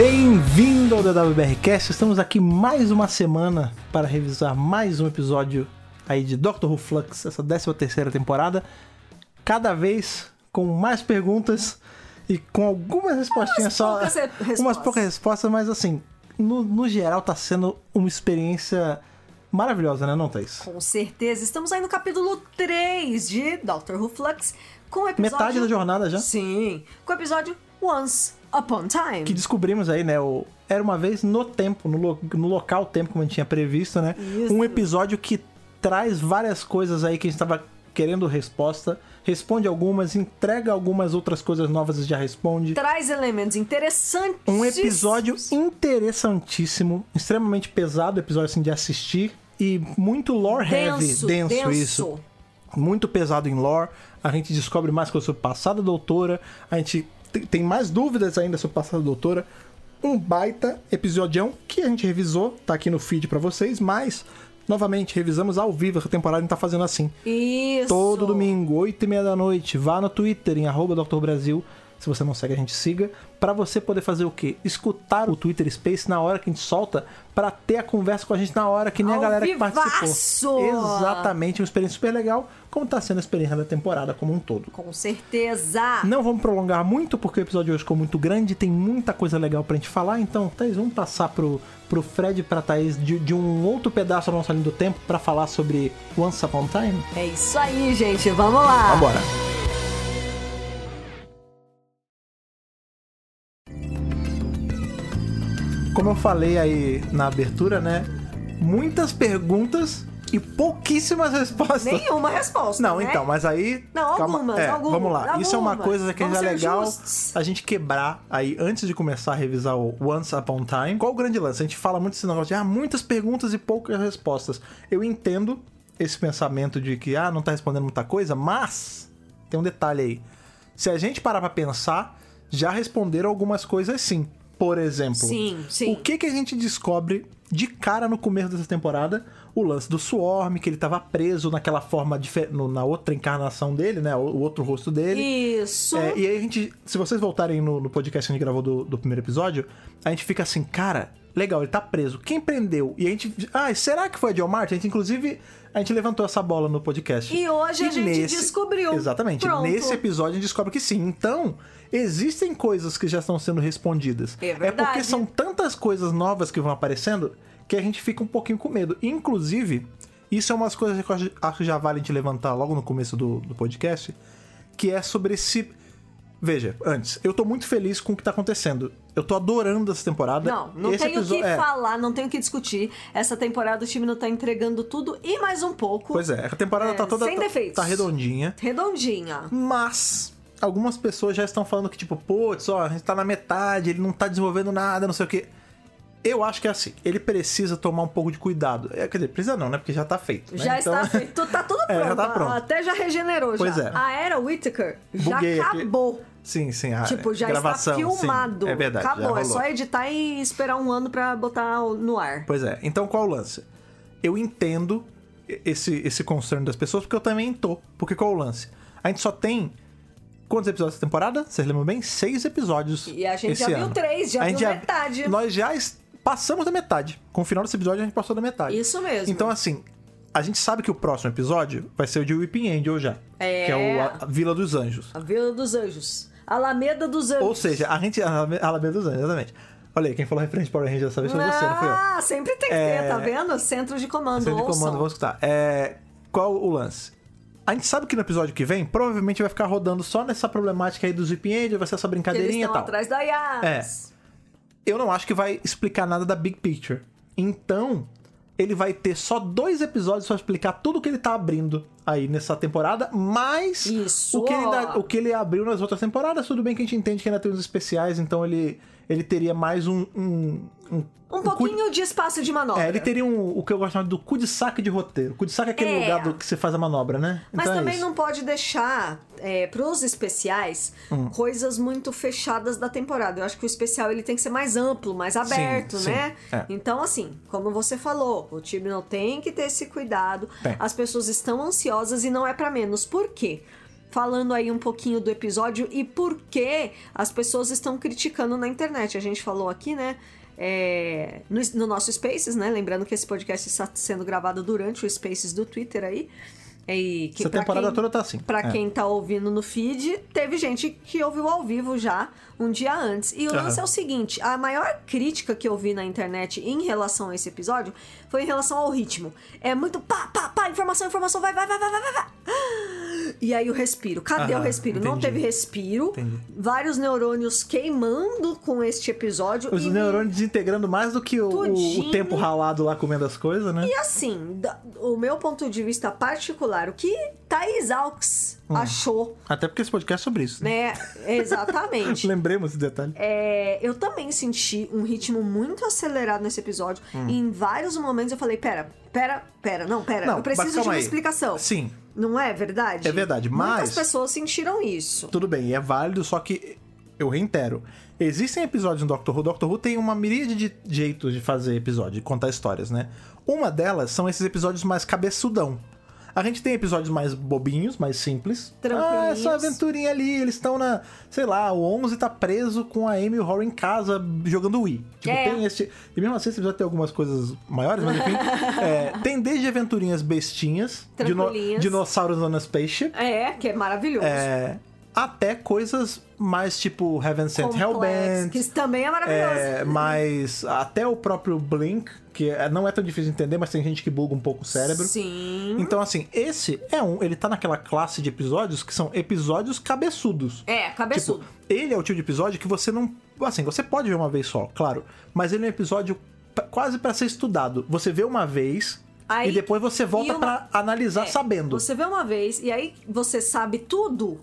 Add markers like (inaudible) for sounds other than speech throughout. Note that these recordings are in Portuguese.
Bem-vindo ao DWBRcast. Estamos aqui mais uma semana para revisar mais um episódio aí de Doctor Who Flux, essa 13 terceira temporada. Cada vez com mais perguntas e com algumas respostinhas só. poucas re- respostas. Umas poucas respostas, mas assim, no, no geral tá sendo uma experiência maravilhosa, né, não, Thaís? Com certeza. Estamos aí no capítulo 3 de Doctor Who Flux com o episódio... Metade da jornada já. Sim. Com o episódio Once Upon Time. Que descobrimos aí, né, o... Era uma vez no tempo, no, lo- no local tempo, como a gente tinha previsto, né? Isso. Um episódio que traz várias coisas aí que a gente tava querendo resposta, responde algumas, entrega algumas outras coisas novas e já responde. Traz elementos interessantes. Um episódio interessantíssimo, extremamente pesado, episódio assim de assistir e muito lore denso, heavy, denso, denso. isso. Muito pesado em lore. A gente descobre mais coisas sobre o passado da doutora, a gente te- tem mais dúvidas ainda sobre o passado da doutora. Um baita episodião que a gente revisou, tá aqui no feed pra vocês, mas novamente revisamos ao vivo essa temporada a gente tá fazendo assim. Isso. Todo domingo, 8 e meia da noite. Vá no Twitter, em arroba Dr. Brasil. Se você não segue, a gente siga. Pra você poder fazer o quê? Escutar o Twitter Space na hora que a gente solta. Pra ter a conversa com a gente na hora, que nem a Ao galera que vivaço! participou. Exatamente, uma experiência super legal. Como tá sendo a experiência da temporada como um todo. Com certeza. Não vamos prolongar muito, porque o episódio de hoje ficou muito grande, tem muita coisa legal pra gente falar. Então, Thaís, vamos passar pro, pro Fred e pra Thaís de, de um outro pedaço da nossa linha do tempo pra falar sobre Once Upon a Time? É isso aí, gente. Vamos lá. Vambora! Como eu falei aí na abertura, né? Muitas perguntas e pouquíssimas respostas. Nenhuma resposta, Não, né? então, mas aí. Não, algumas, é, algumas, Vamos lá. Isso é uma algumas. coisa que Vamos já é legal justos. a gente quebrar aí antes de começar a revisar o Once Upon a Time. Qual o grande lance? A gente fala muito esse negócio de ah, muitas perguntas e poucas respostas. Eu entendo esse pensamento de que ah, não tá respondendo muita coisa, mas tem um detalhe aí. Se a gente parar pra pensar, já responderam algumas coisas sim. Por exemplo, Sim, sim. o que que a gente descobre de cara no começo dessa temporada? O lance do Swarm, que ele tava preso naquela forma dife- no- na outra encarnação dele, né? O, o outro rosto dele. Isso. É, e aí a gente, se vocês voltarem no, no podcast que a gente gravou do, do primeiro episódio, a gente fica assim, cara, legal, ele tá preso. Quem prendeu? E a gente, ah, será que foi a John Martin? A gente, inclusive, a gente levantou essa bola no podcast. E hoje a gente descobriu. Exatamente. Pronto. Nesse episódio a gente descobre que sim. Então, existem coisas que já estão sendo respondidas. É É porque verdade. são tantas coisas novas que vão aparecendo que a gente fica um pouquinho com medo. Inclusive, isso é umas coisas que eu acho- acho que já vale a gente levantar logo no começo do, do podcast, que é sobre esse. Veja, antes, eu tô muito feliz com o que tá acontecendo. Eu tô adorando essa temporada. Não, não Esse tenho o que é, falar, não tenho o que discutir. Essa temporada o time não tá entregando tudo e mais um pouco. Pois é, a temporada É, tá toda. sem tá- defeitos. tá redondinha. Redondinha. Mas algumas pessoas já estão falando que, tipo, putz, ó, a gente tá na metade, ele não tá desenvolvendo nada, não sei o quê. Eu acho que é assim, ele precisa tomar um pouco de cuidado. É, quer dizer, precisa não, né? Porque já tá feito. né? Já Então- está feito, tá tudo (laughs) É, pronto. já tá pronto. Até já regenerou Pois já. é. A era Whittaker já Buguei aqui. Sim, sim. A Tipo, já gravação, está filmado. Sim, é verdade. já Acabou, é só editar e esperar um ano pra botar no ar. Pois é. Então qual o lance? Eu entendo esse, esse concern das pessoas, porque eu também tô. Porque qual o lance? A gente só tem. Quantos episódios da temporada? Vocês lembram bem? Seis episódios. E a gente já viu ano. três, já A viu metade. Nós já passamos da metade. Com o final desse episódio, a gente passou da metade. Isso mesmo. Então, assim, a gente sabe que o próximo episódio vai ser o de Weeping Angel já. É. Que é o a Vila dos Anjos. A Vila dos Anjos. Alameda dos Anjos. Ou seja, a gente. Alameda dos Anjos, exatamente. Olha aí, quem falou referente Power Ranger dessa vez foi você, não foi eu. Ah, sempre tem que ter, É. tá vendo? Centro de comando, Centro de ouçam. comando, vamos escutar. É, qual o lance? A gente sabe que no episódio que vem, provavelmente vai ficar rodando só nessa problemática aí dos Weeping Angel, vai ser essa brincadeirinha e tal. atrás da Yas. eu não acho que vai explicar nada da Big Picture. Então, ele vai ter só dois episódios pra explicar tudo que ele tá abrindo aí nessa temporada, Isso, o que, ele o que ele abriu nas outras temporadas. Tudo bem que a gente entende que ainda tem uns especiais, então ele, ele teria mais um. Um, um, Um cu- pouquinho de espaço de manobra. É, ele teria um, o que eu gosto de chamar do cu de saque de roteiro. Cu de saque é aquele É. lugar do que você faz a manobra, né? Mas Então é também isso. não pode deixar é, pros especiais Hum. coisas muito fechadas da temporada. Eu acho que o especial ele tem que ser mais amplo, mais aberto, sim, né? é. Então, assim, como você falou, o time não tem que ter esse cuidado. Tem. As pessoas estão ansiosas e não é pra menos. Por quê? falando aí um pouquinho do episódio e por que as pessoas estão criticando na internet. A gente falou aqui, né? é, no, no nosso Spaces, né? Lembrando que esse podcast está sendo gravado durante o Spaces do Twitter aí. E que Essa temporada quem- toda tá assim. Pra É. quem tá ouvindo no feed, teve gente que ouviu ao vivo já um dia antes. E o Aham. lance é o seguinte: a maior crítica que eu vi na internet em relação a esse episódio foi em relação ao ritmo. É muito pá, pá, pá, informação, informação, vai, vai, vai, vai, vai, vai, vai. E aí o respiro. Cadê o respiro? Não entendi. teve respiro. Entendi. Vários neurônios queimando com este episódio. Os neurônios desintegrando mais do que o, o- tempo ralado lá comendo as coisas, né? E assim, o meu ponto de vista particular, o que Thaís Alves Hum. achou, Até porque esse podcast é sobre isso. Né? né? Exatamente. (laughs) Lembremos esse detalhe. É, eu também senti um ritmo muito acelerado nesse episódio. Hum. E em vários momentos eu falei: pera, pera, pera, não, pera, Não, eu preciso de uma aí. explicação. Sim, Não é verdade? É verdade, Muitas mas- pessoas sentiram isso. tudo bem, é válido, só que eu reitero. Existem episódios no Doctor Who. Doctor Who tem uma miríade de jeitos de fazer episódio, de contar histórias, né? Uma delas são esses episódios mais cabeçudão. A gente tem episódios mais bobinhos, mais simples. Ah, essa Tranquilinhos. aventurinha ali, eles estão na. Sei lá, o 11 tá preso com a Amy e o Horror em casa jogando Wii. Tipo, É. tem esse. E mesmo assim, esse episódio tem algumas coisas maiores, mas enfim. (laughs) é, tem desde aventurinhas bestinhas, dino- dinossauros on a spaceship. É, que é maravilhoso. É, até coisas mais tipo Heaven Sent Hellbent. que isso também é maravilhoso. É, mas até o próprio Blink, que é- não é tão difícil de entender, mas tem gente que buga um pouco o cérebro. Sim. Então, assim, esse é um. Ele tá naquela classe de episódios que são episódios cabeçudos. É, cabeçudo. Tipo, ele é o tipo de episódio que você não. Assim, você pode ver uma vez só, claro. Mas ele é um episódio quase pra ser estudado. Você vê uma vez Aí- e depois você volta uma- pra analisar É, sabendo. Você vê uma vez e aí você sabe tudo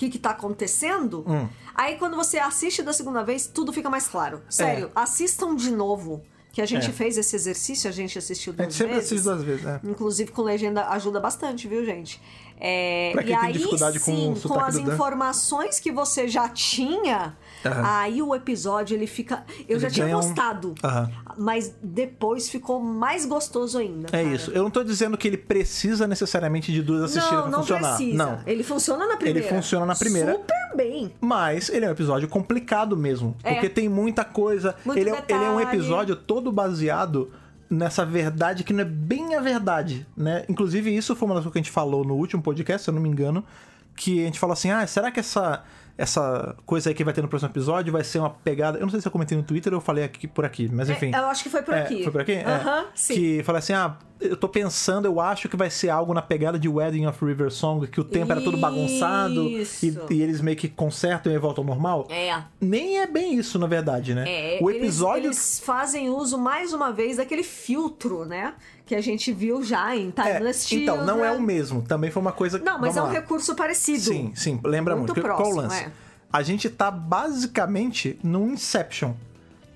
que, que tá acontecendo. Hum. Aí quando você assiste da segunda vez, tudo fica mais claro. Sério, assistam de novo. Que a gente É. fez esse exercício, a gente assistiu A duas gente sempre vezes. assiste duas vezes, né? Inclusive com legenda ajuda bastante, viu, gente? É, Pra quem e tem aí, dificuldade com sim, com as informações que você já tinha, Aham. aí o episódio ele fica. Eu Ele já tinha ganha um- gostado, Aham. mas depois ficou mais gostoso ainda. É cara. isso. Eu não tô dizendo que ele precisa necessariamente de duas assistidas Não, pra não funcionar. precisa. Não. Ele funciona na primeira. funciona na primeira. Super bem. Mas ele é um episódio complicado mesmo. É. Porque tem muita coisa. Muito ele, é, ele é um episódio todo baseado nessa verdade que não é bem a verdade, né? Inclusive, isso foi uma das coisas que a gente falou no último podcast, se eu não me engano. Que a gente falou assim: ah, será que essa. Essa coisa aí que vai ter no próximo episódio vai ser uma pegada. Eu não sei se eu comentei no Twitter ou eu falei aqui por aqui, mas enfim. É, eu acho que foi por É, aqui. Foi por aqui? É. Aham, sim. Que falei assim: ah, eu tô pensando, eu acho que vai ser algo na pegada de Wedding of River Song, que o tempo era todo bagunçado e, Isso. e eles meio que consertam e voltam ao normal. É. Nem é bem isso, na verdade, né? É, o eles- episódio. Eles, fazem uso mais uma vez daquele filtro, né? Que a gente viu já em É, Timeless então, não é o mesmo. Também foi uma coisa. Não, mas é um lá. recurso parecido. Sim, sim, lembra muito. Muito Qual o próximo, lance? é. A gente tá basicamente num Inception.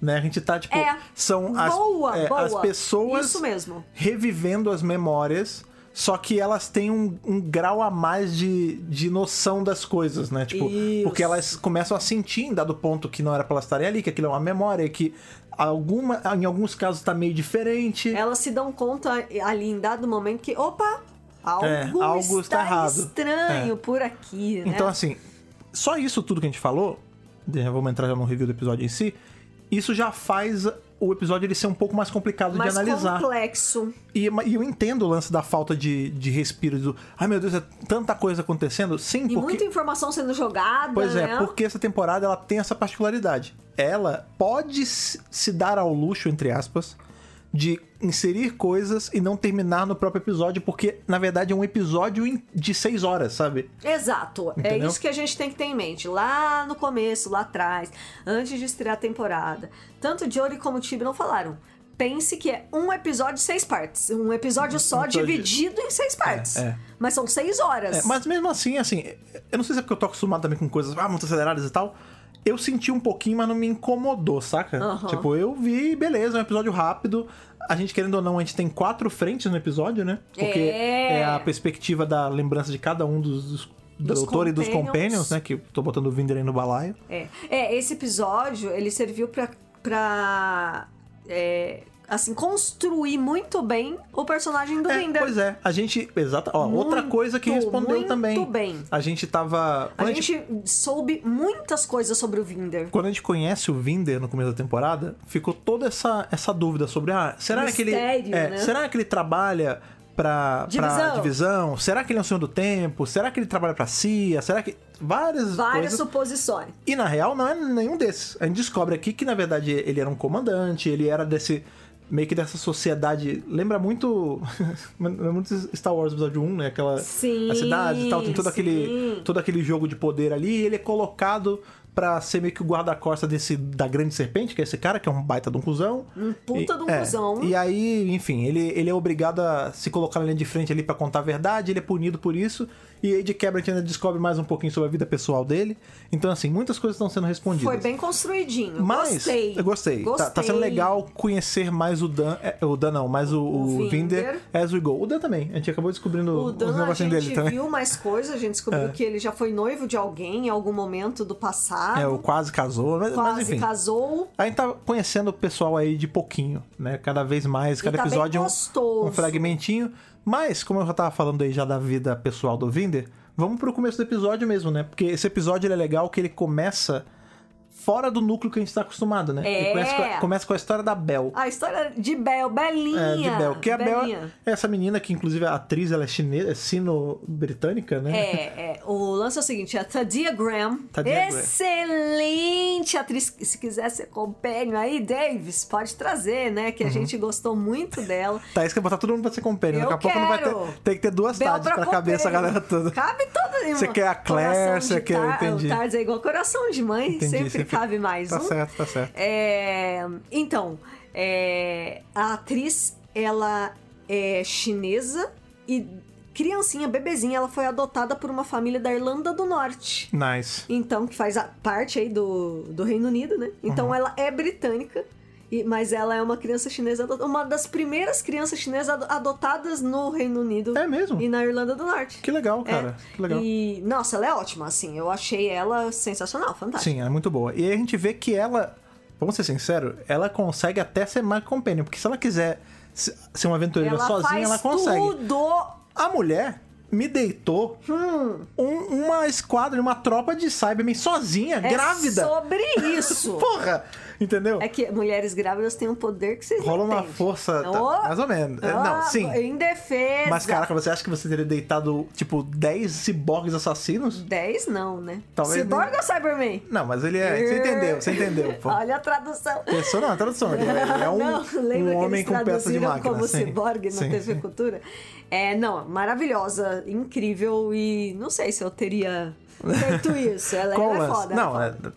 Né? A gente tá, tipo, É. são as, Boa, é, boa. as pessoas Isso mesmo. revivendo as memórias, só que elas têm um, um grau a mais de, de noção das coisas, né? Tipo, Isso. porque elas começam a sentir em dado ponto que não era pra elas estarem ali, que aquilo é uma memória, que alguma, em alguns casos tá meio diferente. Elas se dão conta ali em dado momento que, opa, algo, É, algo está está errado. estranho É. por aqui, né? Então, assim, só isso tudo que a gente falou, vamos entrar já no review do episódio em si, isso já faz o episódio ele ser um pouco mais complicado mais de analisar. complexo. E, e eu entendo o lance da falta de, de respiro, do, ai meu Deus, é tanta coisa acontecendo. Sim, E porque. muita informação sendo jogada, Pois né? é, porque essa temporada ela tem essa particularidade. Ela pode se se dar ao luxo, entre aspas, de inserir coisas e não terminar no próprio episódio, porque na verdade é um episódio de seis horas, sabe? Exato. É Entendeu? isso que a gente tem que ter em mente. Lá no começo, lá atrás, antes de estrear a temporada. Tanto Jory como o Tibi não falaram. Pense que é um episódio seis partes. Um episódio só dividido em seis partes. é. Mas são seis horas. É, mas mesmo assim, assim, eu não sei se é porque eu tô acostumado também com coisas ah, muito aceleradas e tal. Eu senti um pouquinho, mas não me incomodou, saca? Aham. Tipo, eu vi, beleza, é um episódio rápido. A gente, querendo ou não, a gente tem quatro frentes no episódio, né? Porque É. é, a perspectiva da lembrança de cada um dos, dos, do doutor e dos companions. né? Que tô botando o Vinder aí no balaio. É. É, esse episódio, ele serviu pra, pra é, assim, construir muito bem o personagem do É, Vinder. pois é, a gente. Exata, ó, outra Muito, coisa que respondeu muito também. bem. A gente tava. A quando gente soube muitas coisas sobre o Vinder. Quando a gente conhece o Vinder no começo da temporada, ficou toda essa, essa dúvida sobre, ah, será que ele. Mistério, é, né? Será que ele trabalha pra, pra Divisão. divisão? Será que ele é um senhor do tempo? Será que ele trabalha pra CIA? Será que. Várias, Várias coisas. suposições. E na real não é nenhum desses. A gente descobre aqui que na verdade ele era um comandante, ele era desse. Meio que dessa sociedade. Lembra muito. (laughs) lembra muito Star Wars episódio 1, né? Aquela. Sim, a cidade e tal. Tem todo aquele, todo aquele jogo de poder ali. E ele é colocado pra ser meio que o guarda-costa desse da grande serpente, que é esse cara, que é um baita de um cuzão. Um puta E- de um é, cuzão. E aí, enfim, ele, ele é obrigado a se colocar na linha de frente ali pra contar a verdade, ele é punido por isso. E aí, de quebra, a gente ainda descobre mais um pouquinho sobre a vida pessoal dele. Então, assim, muitas coisas estão sendo respondidas. Foi bem construidinho. Mas, gostei. eu gostei. Tá, tá sendo Gostei. legal conhecer mais o Dan. é, o Dan não, mais o, o O Vinder as we go. O Dan também. A gente acabou descobrindo O os Dan, a negocinhos gente dele também. viu mais coisas, a gente descobriu É. que ele já foi noivo de alguém em algum momento do passado. É, o quase casou, mas, mas quase enfim. casou. A gente tá conhecendo o pessoal aí de pouquinho, né? Cada vez mais, cada tá episódio um- um fragmentinho. Mas, como eu já tava falando aí já da vida pessoal do Vinder, vamos pro começo do episódio mesmo, né? Porque esse episódio é legal que ele começa fora do núcleo que a gente tá acostumado, né? É. começa, com, começa com a história da Bel. A história de Bel, Belinha. É, de Bel. Que a Bel é essa menina que, inclusive, a atriz ela é chinesa, é sino-britânica, né? É, é, o lance é o seguinte, a Tadia Graham, Tadia Graham. excelente atriz, se quiser ser companion aí, Davis, pode trazer, né, Uhum. que a gente gostou muito dela. (laughs) Tá, isso que botar todo mundo pra ser companion. Eu Daqui a pouco não vai ter. Tem que ter duas Bel tardes pra caber essa galera toda. Cabe toda Você quer a Claire, você quer- entendi. O Tardes é igual coração de mãe, Entendi, sempre, sempre- cabe mais Tá um. certo, tá certo. É, então, é, a atriz, ela é chinesa e criancinha, bebezinha, ela foi adotada por uma família da Irlanda do Norte. Nice. Então, que faz a parte aí do, do Reino Unido, né? Então Uhum. ela é britânica, e- mas ela é uma criança chinesa, uma das primeiras crianças chinesas ado- adotadas no Reino Unido É mesmo? e na Irlanda do Norte. Que legal, cara. É. Que legal. E, nossa, ela é ótima, assim. Eu achei ela sensacional, fantástica. Sim, é muito boa. E aí a gente vê que ela, vamos ser sinceros, ela consegue até ser mais companion, porque se ela quiser se- ser uma aventureira Ela sozinha, ela consegue. tudo. A mulher me deitou Hum. um- uma esquadra, uma tropa de Cybermen sozinha, É grávida. sobre isso. (laughs) Porra! (laughs) Entendeu? É que mulheres grávidas têm um poder que vocês Rola uma força, tá, Oh, mais ou menos. É, ah, não, sim. Em defesa. Mas, caraca, você acha que você teria deitado, tipo, 10 ciborgues assassinos? 10 não, né? Talvez Cyborg nem- ou Cyberman? Não, mas ele é. Você entendeu, você entendeu. (laughs) Pô. Olha a tradução. Pessoa não, a tradução. Ele é um, (laughs) não, um homem com peça de máquina. como sim. ciborgue na Sim, TV sim. Cultura? É, não, maravilhosa, incrível e não sei se eu teria feito isso. Ela, é foda. ela não, é é, foda.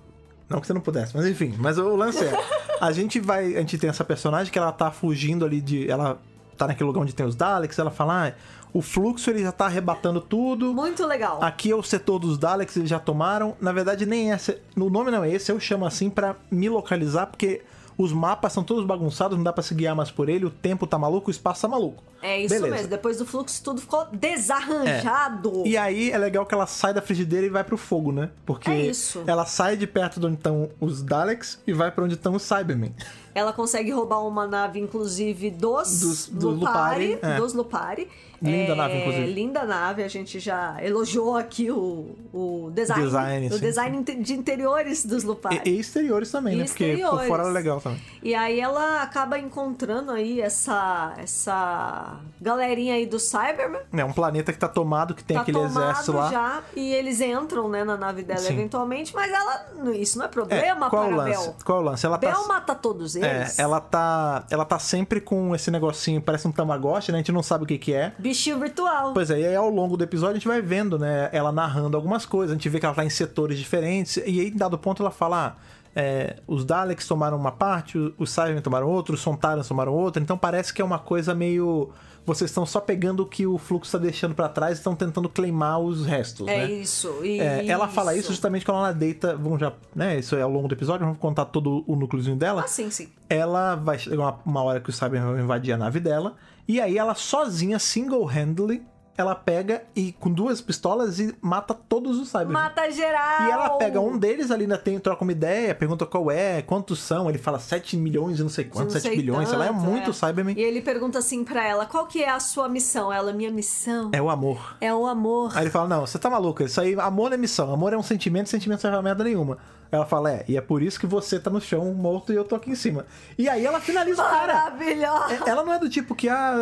Não que você não pudesse, mas enfim. Mas o lance é, a gente vai, a gente tem essa personagem que ela tá fugindo ali de, ela tá naquele lugar onde tem os Daleks, ela fala, ah, o fluxo ele já tá arrebatando tudo. Muito legal. Aqui é o setor dos Daleks, eles já tomaram. Na verdade, nem esse. O nome não é esse, eu chamo assim pra me localizar, porque os mapas são todos bagunçados, não dá pra se guiar mais por ele, o tempo tá maluco, o espaço tá maluco. É isso Beleza. mesmo. Depois do fluxo, tudo ficou desarranjado. E aí é legal que ela sai da frigideira e vai pro fogo, né? Porque É ela sai de perto de onde estão os Daleks e vai pra onde estão os Cybermen. Ela consegue roubar uma nave, inclusive, dos, Dos- do Lupari. Lupari, é. Dos Lupari. Linda É, nave, inclusive. Linda nave. A gente já elogiou aqui o, o design. Design, o sim, design de interiores dos Lupari. E, e exteriores também, E né? Porque por exteriores. fora é legal também. E aí ela acaba encontrando aí essa, essa galerinha aí do Cyberman. É um planeta que tá tomado, que tem tá aquele exército lá. já e eles entram, né, na nave dela Sim. eventualmente, mas ela isso não é É, problema qual é o para lance? Bel. Qual o lance? Ela tá. Bel mata todos É, ela tá, ela tá sempre com esse negocinho, parece um tamagotchi, né? A gente não sabe o que que é. Bichinho virtual. Pois é, e aí ao longo do episódio a gente vai vendo, né, ela narrando algumas coisas, a gente vê que ela tá em setores diferentes, e aí, em dado ponto, ela fala, ah, é, os Daleks tomaram uma parte, os Cybermen tomaram outra, os Sontarans tomaram outra, então parece que é uma coisa meio... Vocês estão só pegando o que o fluxo tá deixando pra trás e estão tentando claimar os restos, É né? isso. E É, ela fala isso justamente quando ela deita, vamos já, né, isso é ao longo do episódio, vamos contar todo o núcleozinho dela Ah, sim, sim. ela vai chegar uma, uma hora que os Cybermen vão invadir a nave dela, e aí ela sozinha, single-handedly, ela pega e com duas pistolas e mata todos os Cybermen. Mata geral! E ela pega um deles ali, ainda tem, troca uma ideia, pergunta qual é, quantos são. Ele fala 7 milhões e não sei quantos, Não 7 sei bilhões, sei lá, é tanto, muito é. Cyberman. E ele pergunta assim pra ela, qual que é a sua missão? Ela, minha missão É o amor. é o amor. Aí ele fala: Não, você tá maluca, isso aí, amor não é missão, amor é um sentimento, sentimento não serve pra merda nenhuma. Ela fala: É, e é por isso que você tá no chão morto e eu tô aqui em cima. E aí ela finaliza o cara. Maravilhosa! É- Ela não é do tipo que, ah,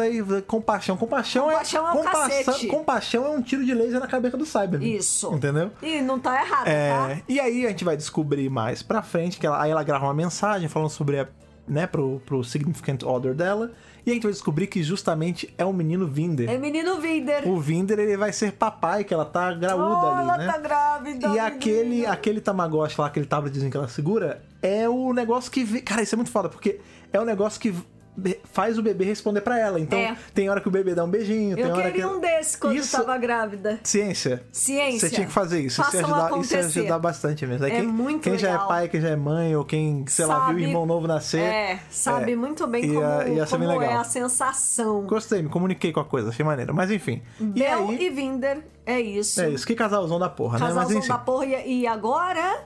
compaixão. Compaixão, Compaixão é um cacete. compaixão é um tiro de laser na cabeça do Cyberman. Isso. Entendeu? E não tá errado, É, tá? e aí a gente vai descobrir mais pra frente que ela, aí ela grava uma mensagem falando sobre a, né, pro, pro Significant Other dela. E a gente vai descobrir que justamente é o menino Vinder. É menino Vinder. O Vinder, ele vai ser papai, que ela tá graúda oh, ali, ela né? tá grávida. E aquele, menina. aquele Tamagotchi lá, aquele tabletzinho que ela segura, é o negócio que. Cara, isso é muito foda, porque é o negócio que faz o bebê responder pra ela. Então, É. tem hora que o bebê dá um beijinho, tem Eu hora queria que. um desse quando Isso- tava grávida. Ciência. Ciência. Você tinha que fazer isso. Isso Façam ajudar, isso acontecer. ajudar bastante mesmo. Aí É quem, muito quem já é legal. pai, quem já é mãe, ou quem, sei lá, viu o Sabe- irmão novo nascer. É, sabe é, muito bem como, é legal. a sensação. Gostei, me comuniquei com a coisa, achei maneiro. Mas enfim. E Bel aí. e Vinder, é isso. É isso, que casalzão da porra, né? Casalzão enfim. da porra. E e agora,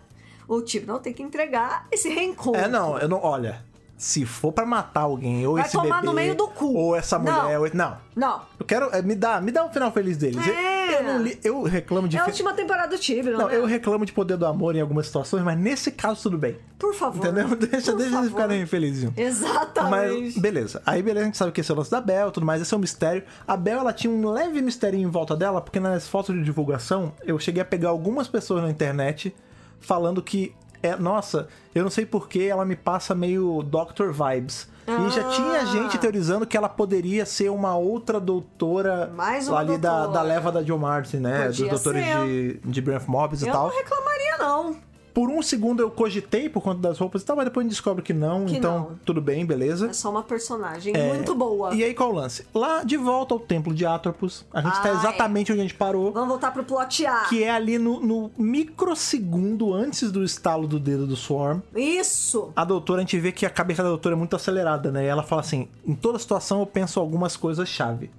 o tipo não tem que entregar esse reencontro. É, não, eu não. Olha, se for pra matar alguém, ou Vai esse tomar bebê. no meio do cu. Ou essa Não. mulher. Ou... Não. Não. Eu quero. é, Me dá, me dá um final feliz deles. Eu- É. Eu, não li- eu reclamo de. É a fi- última temporada do Tibio, não, Não, é? eu reclamo de poder do amor em algumas situações, mas nesse caso tudo bem. Por favor. Entendeu? (laughs) Deixa, deixa eles favor. ficarem felizinhos. Exatamente. Mas, beleza. Aí, beleza, a gente sabe que esse é o lance da Bel e tudo mais. Esse é um mistério. A Bel, ela tinha um leve mistério em volta dela, porque nas fotos de divulgação, eu cheguei a pegar algumas pessoas na internet falando que, é, nossa, eu não sei porquê, ela me passa meio Doctor Vibes. E já Ah. tinha gente teorizando que ela poderia ser uma outra doutora Mais uma ali da, doutora. da leva da Joe Martin, né? Podia Dos doutores ser. de, de Brent Mobs e eu tal. não reclamaria, não. Por um segundo eu cogitei por conta das roupas e tal, mas depois a gente descobre que não, Que então não. tudo bem, beleza. É só uma personagem É, muito boa. E aí qual o lance? Lá de volta ao templo de Atropos, a gente tá Ah, exatamente onde a gente parou, Vamos voltar pro plot A. que é ali no, no microsegundo antes do estalo do dedo do Swarm. Isso. A doutora, a gente vê que a cabeça da doutora é muito acelerada, né? E ela fala assim: em toda situação eu penso algumas coisas-chave.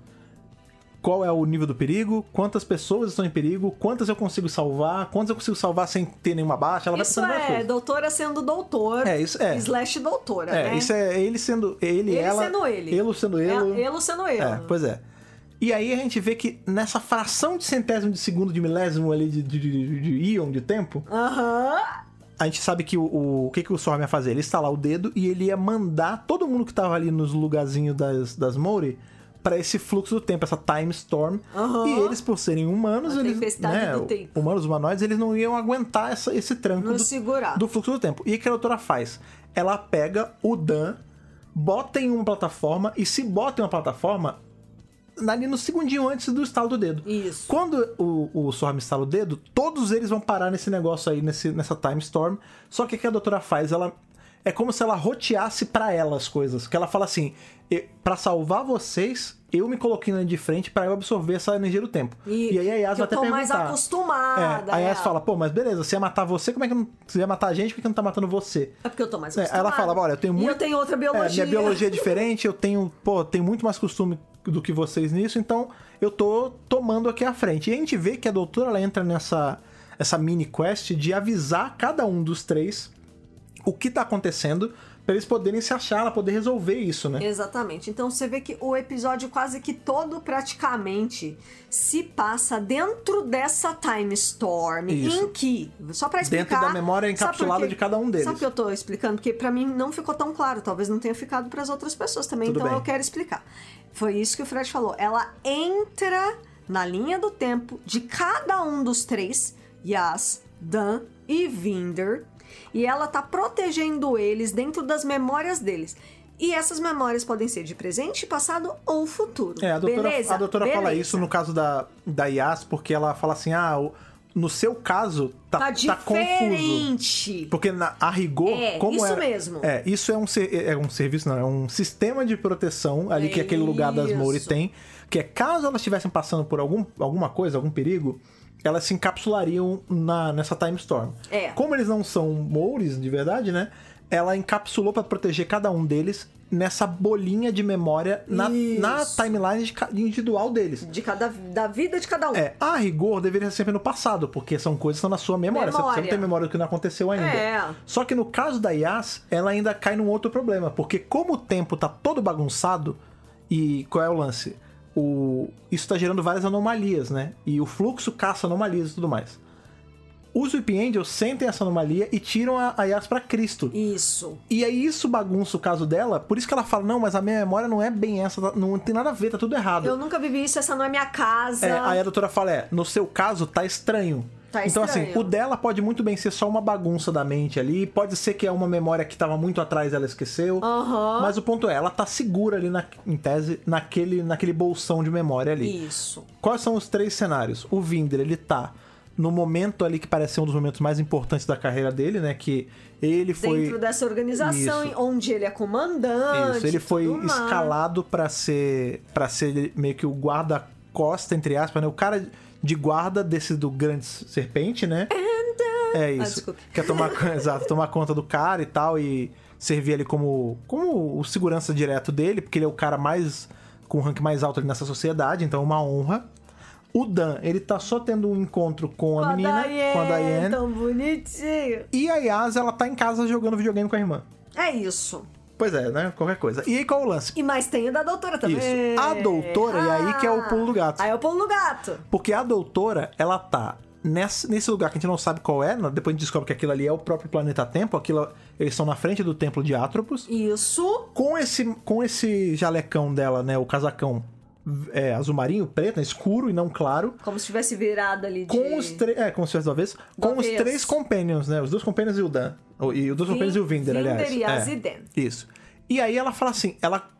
Qual é o nível do perigo? Quantas pessoas estão em perigo? Quantas eu consigo salvar? Quantas eu consigo salvar sem ter nenhuma baixa? Ela vai Isso várias é coisas. doutora sendo doutor. É, isso é. Slash doutora, É, né? isso é ele sendo ele, Ele ela. sendo ele. Ele sendo ele. É, ele sendo ele. É, pois é. E aí a gente vê que nessa fração de centésimo de segundo de milésimo ali de, de, de, de íon de tempo, Aham. a gente sabe que o, o, o que, que o Storm ia fazer? Ele ia instalar o dedo e ele ia mandar todo mundo que tava ali nos lugarzinhos das, das Mori pra esse fluxo do tempo, essa time storm. Aham. E eles, por serem humanos, Uma eles. Né. Humanos humanoides, eles não iam aguentar essa, esse tranco Não do, segurar. do fluxo do tempo. E o que a doutora faz? Ela pega o Dan, bota em uma plataforma, e se bota em uma plataforma, ali no segundinho antes do estalo do dedo. Isso. Quando o, o Storm estala o dedo, todos eles vão parar nesse negócio aí, nesse, nessa Time Storm. Só que o que a doutora faz? Ela. É como se ela roteasse pra ela as coisas. Que ela fala assim: "E- pra salvar vocês, eu me coloquei na de frente pra eu absorver essa energia do tempo. E, aí a Yas vai até eu tô perguntar. mais acostumada. É, a é. Yas fala, pô, mas beleza, você ia matar você, como é que não. Você ia matar a gente, por que não tá matando você? É porque eu tô mais É, acostumada. ela fala, olha, eu tenho E muito. eu tenho outra É, biologia. minha biologia é diferente, eu tenho, pô, tenho muito mais costume do que vocês nisso, então eu tô tomando aqui a frente. E a gente vê que a doutora ela entra nessa essa mini quest de avisar cada um dos três o que tá acontecendo pra eles poderem se achar, ela poder resolver isso, né? Exatamente. Então você vê que o episódio quase que todo praticamente se passa dentro dessa time storm Isso. em que, só pra explicar, Dentro da memória encapsulada de cada um deles. Sabe o que eu tô explicando? Porque pra mim não ficou tão claro, talvez não tenha ficado pras outras pessoas também, Tudo então bem. eu quero explicar. Foi isso que o Fred falou. Ela entra na linha do tempo de cada um dos três, Yas, Dan e Vinder, e ela tá protegendo eles dentro das memórias deles. E essas memórias podem ser de presente, passado ou futuro. É, a doutora, Beleza? a doutora fala Beleza. isso no caso da, da Yas, porque ela fala assim: ah, no seu caso tá, Tá tá confuso. Porque na, a rigor, É, como isso é, mesmo. É, isso é um, ser- é um serviço, não, é um sistema de proteção ali É que aquele lugar das Mori tem, que é caso elas estivessem passando por algum, alguma coisa, algum perigo, elas se encapsulariam na, nessa Time Storm. É. Como eles não são Mouris de verdade, né? Ela encapsulou pra proteger cada um deles nessa bolinha de memória na, na timeline de individual deles. De cada, da vida de cada um. É, a rigor deveria ser sempre no passado, porque são coisas que estão na sua memória. Você- Você não Memória. tem memória do que não aconteceu ainda. É. Só que no caso da Yas, ela ainda cai num outro problema, porque como o tempo tá todo bagunçado, e qual é o lance? O, isso tá gerando várias anomalias, né? E o fluxo caça anomalias e tudo mais. Os Whip Angels sentem essa anomalia e tiram a, a Yas pra Cristo. Isso. E aí isso bagunça o caso dela, por isso que ela fala, não, mas a minha memória não é bem essa, tá- não tem nada a ver, tá tudo errado. Eu nunca vivi isso, essa não é minha casa. É, aí a doutora fala, é, no seu caso tá estranho. Tá então, assim, o dela pode muito bem ser só uma bagunça da mente ali. Pode ser que é uma memória que tava muito atrás ela esqueceu. Aham. Mas o ponto é, ela tá segura ali, na, em tese, naquele, naquele bolsão de memória ali. Isso. Quais são os três cenários? O Vinder, ele tá no momento ali que parece ser um dos momentos mais importantes da carreira dele, né? Que ele foi. Dentro dessa organização, Isso. onde ele é comandante. Isso, ele foi mais. escalado pra ser para ser meio que o guarda-costa, entre aspas, né? O cara de guarda desse do grande serpente, né? É Ah, isso. desculpa. Quer tomar, (laughs) exato, tomar conta do cara e tal e servir ele como como o segurança direto dele, porque ele é o cara mais com o rank mais alto ali nessa sociedade, então é uma honra. O Dan, ele tá só tendo um encontro com a, Com a menina, Diane, com a Diane. Tão bonitinho. E a Yas, ela tá em casa jogando videogame com a irmã. É isso. Pois é, né? Qualquer coisa. E aí qual é o lance? E mais tem o da doutora também. Isso. A doutora, e aí que é o pulo do gato. Aí é o pulo do gato. Porque a doutora, ela tá nesse, nesse lugar que a gente não sabe qual é, né? depois a gente descobre que aquilo ali é o próprio planeta Tempo, aquilo, eles estão na frente do templo de Atropos. Isso. Com esse, com esse jalecão dela, né, o casacão é, azul marinho, preto, né, escuro e não claro, Como se tivesse virado ali de... com os três, é, como se do avesso, com os três companions, né, os dois companions e o Dan, e os dois companions e o Vinder, Vinder aliás. e É, Aziden. Isso. E aí ela fala assim, ela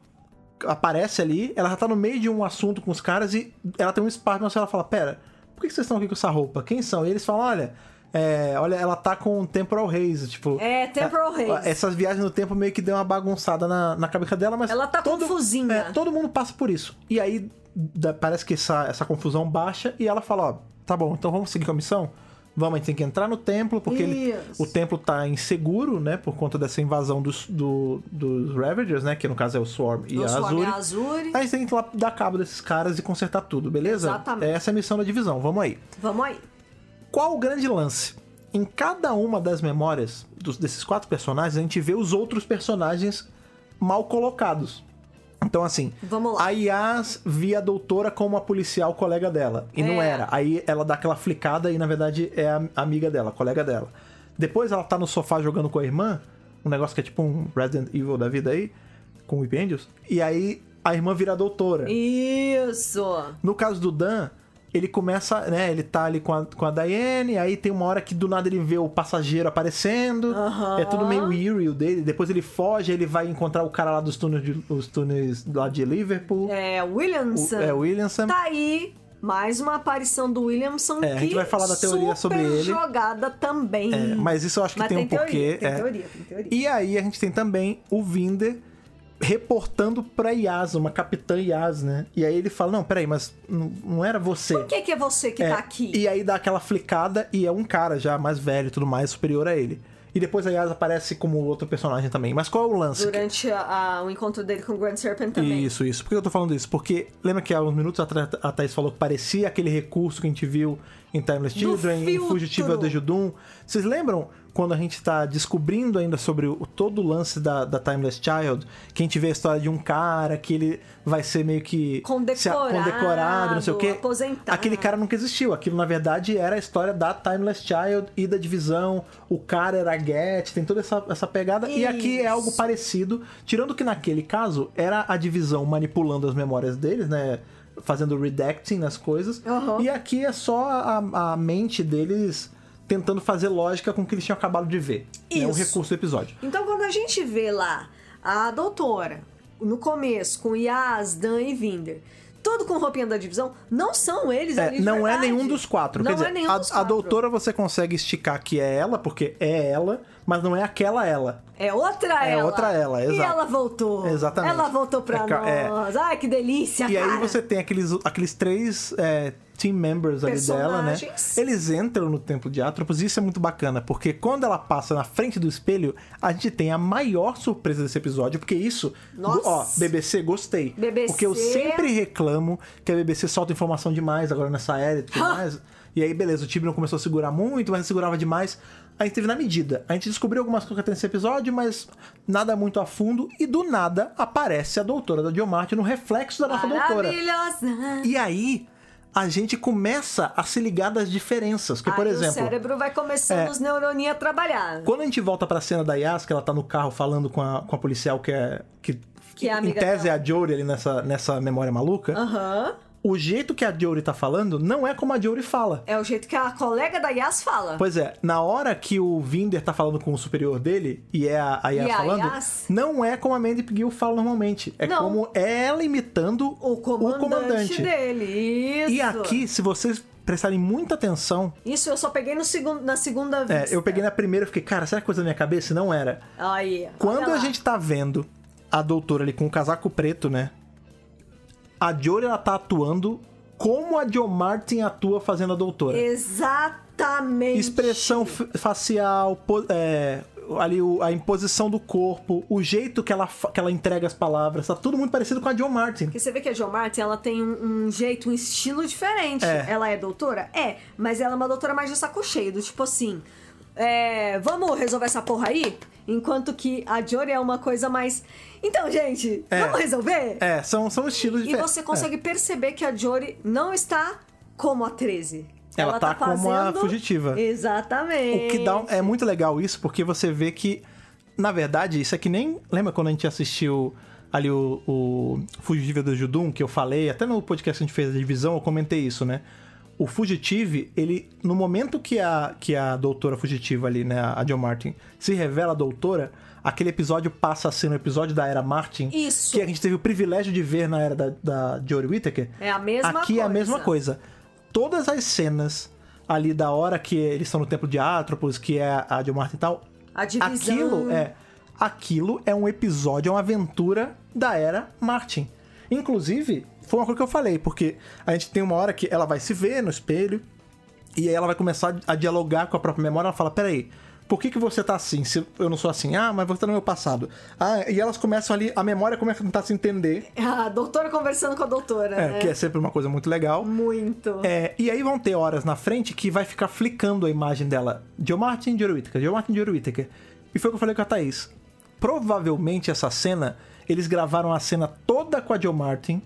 aparece ali, ela já tá no meio de um assunto com os caras e ela tem um espasmo, assim, ela fala, pera, por que vocês estão aqui com essa roupa? Quem são? E eles falam, olha, é, olha, ela tá com Temporal Haze, tipo... É, Temporal é, Haze. Essas viagens no tempo meio que deu uma bagunçada na, na cabeça dela, mas... Ela tá todo, confusinha. é, todo mundo passa por isso. E aí, da- parece que essa, essa confusão baixa e ela fala, ó, tá bom, então vamos seguir com a missão? Vamos, a gente tem que entrar no templo, porque ele- o templo tá inseguro, né? Por conta dessa invasão dos, do- dos Ravagers, né? Que no caso é o Swarm e O a Swarm Azuri. a Azuri. Aí a gente tem que lá dar cabo desses caras e consertar tudo, beleza? Exatamente. Essa é a missão da divisão, vamos aí. Vamos aí. Qual o grande lance? Em cada uma das memórias dos- desses quatro personagens, a gente vê os outros personagens mal colocados. Então, assim, a Yas via a doutora como a policial colega dela. E não É. era. Aí ela dá aquela flicada e, na verdade, é a amiga dela, a colega dela. Depois ela tá no sofá jogando com a irmã, um negócio que é tipo um Resident Evil da vida aí, com o Angels. E aí a irmã vira a doutora. Isso. No caso do Dan, ele começa, né? Ele tá ali com a, com a Diane, aí tem uma hora que do nada ele vê o passageiro aparecendo. Aham. É tudo meio eerie o dele. Depois ele foge, ele vai encontrar o cara lá dos túneis, de, os túneis lá de Liverpool. É, O- Williamson. é, Williamson. Tá aí mais uma aparição do Williamson É, a que gente vai falar da teoria sobre ele. jogada também. É, mas isso eu acho que Mas tem, um teoria, porquê. Tem é. teoria, tem teoria. E aí a gente tem também o Vinder reportando pra Yas, uma capitã Yas, né? E aí ele fala, não, peraí, mas não, não era você. Por que, que é você que É, tá aqui? E aí dá aquela flicada e é um cara já mais velho e tudo mais, superior a ele. E depois a Yas aparece como outro personagem também. Mas qual é o lance? Durante a- a- o encontro dele com o Grand Serpent também. Isso, isso. Por que eu tô falando isso? Porque lembra que há uns minutos atrás a Thaís falou que parecia aquele recurso que a gente viu em Timeless Do Children, em filtro. Fugitiva de Judum. Vocês lembram quando a gente tá descobrindo ainda sobre o, todo o lance da, da Timeless Child? Que a gente vê a história de um cara que ele vai ser meio que... se a- Condecorado, condecorado, não sei o quê. aposentado. Aquele cara nunca existiu. Aquilo, na verdade, era a história da Timeless Child e da divisão. O cara era Get, tem toda essa, essa pegada. E aqui é algo Isso. parecido. Tirando que naquele caso era a divisão manipulando as memórias deles, né? Fazendo redacting nas coisas. Aham. E aqui é só a, a mente deles tentando fazer lógica com o que eles tinham acabado de ver. É o Isso. recurso do episódio. Então, quando a gente vê lá a doutora, no começo, com Yas, Dan e Vinder, tudo com roupinha da divisão, não são eles É, ali não é nenhum dos quatro. Não Quer dizer, é nenhum a, dos a quatro. doutora você consegue esticar que é ela, porque é ela, mas não é aquela ela. É outra É ela. outra ela, E exato. ela voltou. Exatamente. Ela voltou pra É é. nós. Ai, que delícia, E cara. aí você tem aqueles, aqueles três é, team members ali dela, né? Eles entram no templo de Atropos e isso é muito bacana, porque quando ela passa na frente do espelho, a gente tem a maior surpresa desse episódio, porque isso, Nossa. ó, BBC, gostei. BBC. Porque eu sempre reclamo que a BBC solta informação demais agora nessa era e tudo (laughs) mais. E aí, beleza, o Tibnon começou a segurar muito, mas segurava demais. A gente teve na medida. A gente descobriu algumas coisas que tem nesse episódio, mas nada muito a fundo. E do nada aparece a doutora da Diomarte no reflexo da nossa doutora. Maravilhosa! E aí, a gente começa a se ligar das diferenças. Que, por exemplo, o cérebro vai começando É. os neuroninhos a trabalhar. quando a gente volta pra cena da Yas, que ela tá no carro falando com a, com a policial que é. Que, Que é em tese dela. é a Jory ali nessa, nessa memória maluca. Aham. O jeito que a Jory tá falando não é como a Jory fala. É o jeito que a colega da Yas fala. Pois é, na hora que o Vinder tá falando com o superior dele, e é a, a Yas E a falando, Yas? não é como a Mandy Gill fala normalmente. É Não. como ela imitando o comandante, comandante. dele. Isso. E aqui, se vocês prestarem muita atenção, Isso eu só peguei no segundo, na segunda vez. é, eu peguei na primeira e fiquei, cara, será que coisa da minha cabeça? Não era. Aí. Quando a gente tá vendo a doutora ali com o casaco preto, né? A Jory, ela tá atuando como a Jo Martin atua fazendo a doutora. Exatamente. Expressão facial, é, ali o- a imposição do corpo, o jeito que ela, que ela entrega as palavras, tá tudo muito parecido com a Jo Martin. Porque você vê que a Jo Martin, ela tem um, um jeito, um estilo diferente. É. Ela é doutora? É, mas ela é uma doutora mais de saco cheio, do tipo assim... é, vamos resolver essa porra aí? Enquanto que a Jory é uma coisa mais... Então, gente, É. vamos resolver? É, são, são estilos E diferentes. você consegue perceber que a Jory não está como a 13. Ela tá como a fugitiva. Exatamente. O que dá é muito legal isso, porque você vê que, na verdade, isso é que nem. Lembra quando a gente assistiu ali o, o Fugitive do Judum, que eu falei, até no podcast que a gente fez a divisão, eu comentei isso, né? O Fugitive, ele, no momento que a, que a doutora fugitiva ali, né, a John Martin, se revela doutora, aquele episódio passa a ser um episódio da era Martin. Isso. Que a gente teve o privilégio de ver na era da, da Jory Whittaker. É a mesma Aqui é a coisa. mesma coisa. Todas as cenas ali da hora que eles estão no templo de Atropos, que é a de Martin e tal. A divisão. Aquilo é. Aquilo é um episódio, é uma aventura da era Martin. Inclusive, foi uma coisa que eu falei, porque a gente tem uma hora que ela vai se ver no espelho, e aí ela vai começar a dialogar com a própria memória. Ela fala: Peraí, por que, que você tá assim? Se eu não sou assim? Ah, mas você tá no meu passado. Ah, e elas começam ali, a memória começa a tentar se entender, (laughs) A doutora conversando com a doutora, é, né? que é sempre uma coisa muito legal. Muito. É, e aí vão ter horas na frente que vai ficar flicando a imagem dela. Joe Martin, Joe Whittaker, Joe Martin, Joe Whittaker. E foi o que eu falei com a Thaís. Provavelmente essa cena, eles gravaram a cena toda com a Joe Martin.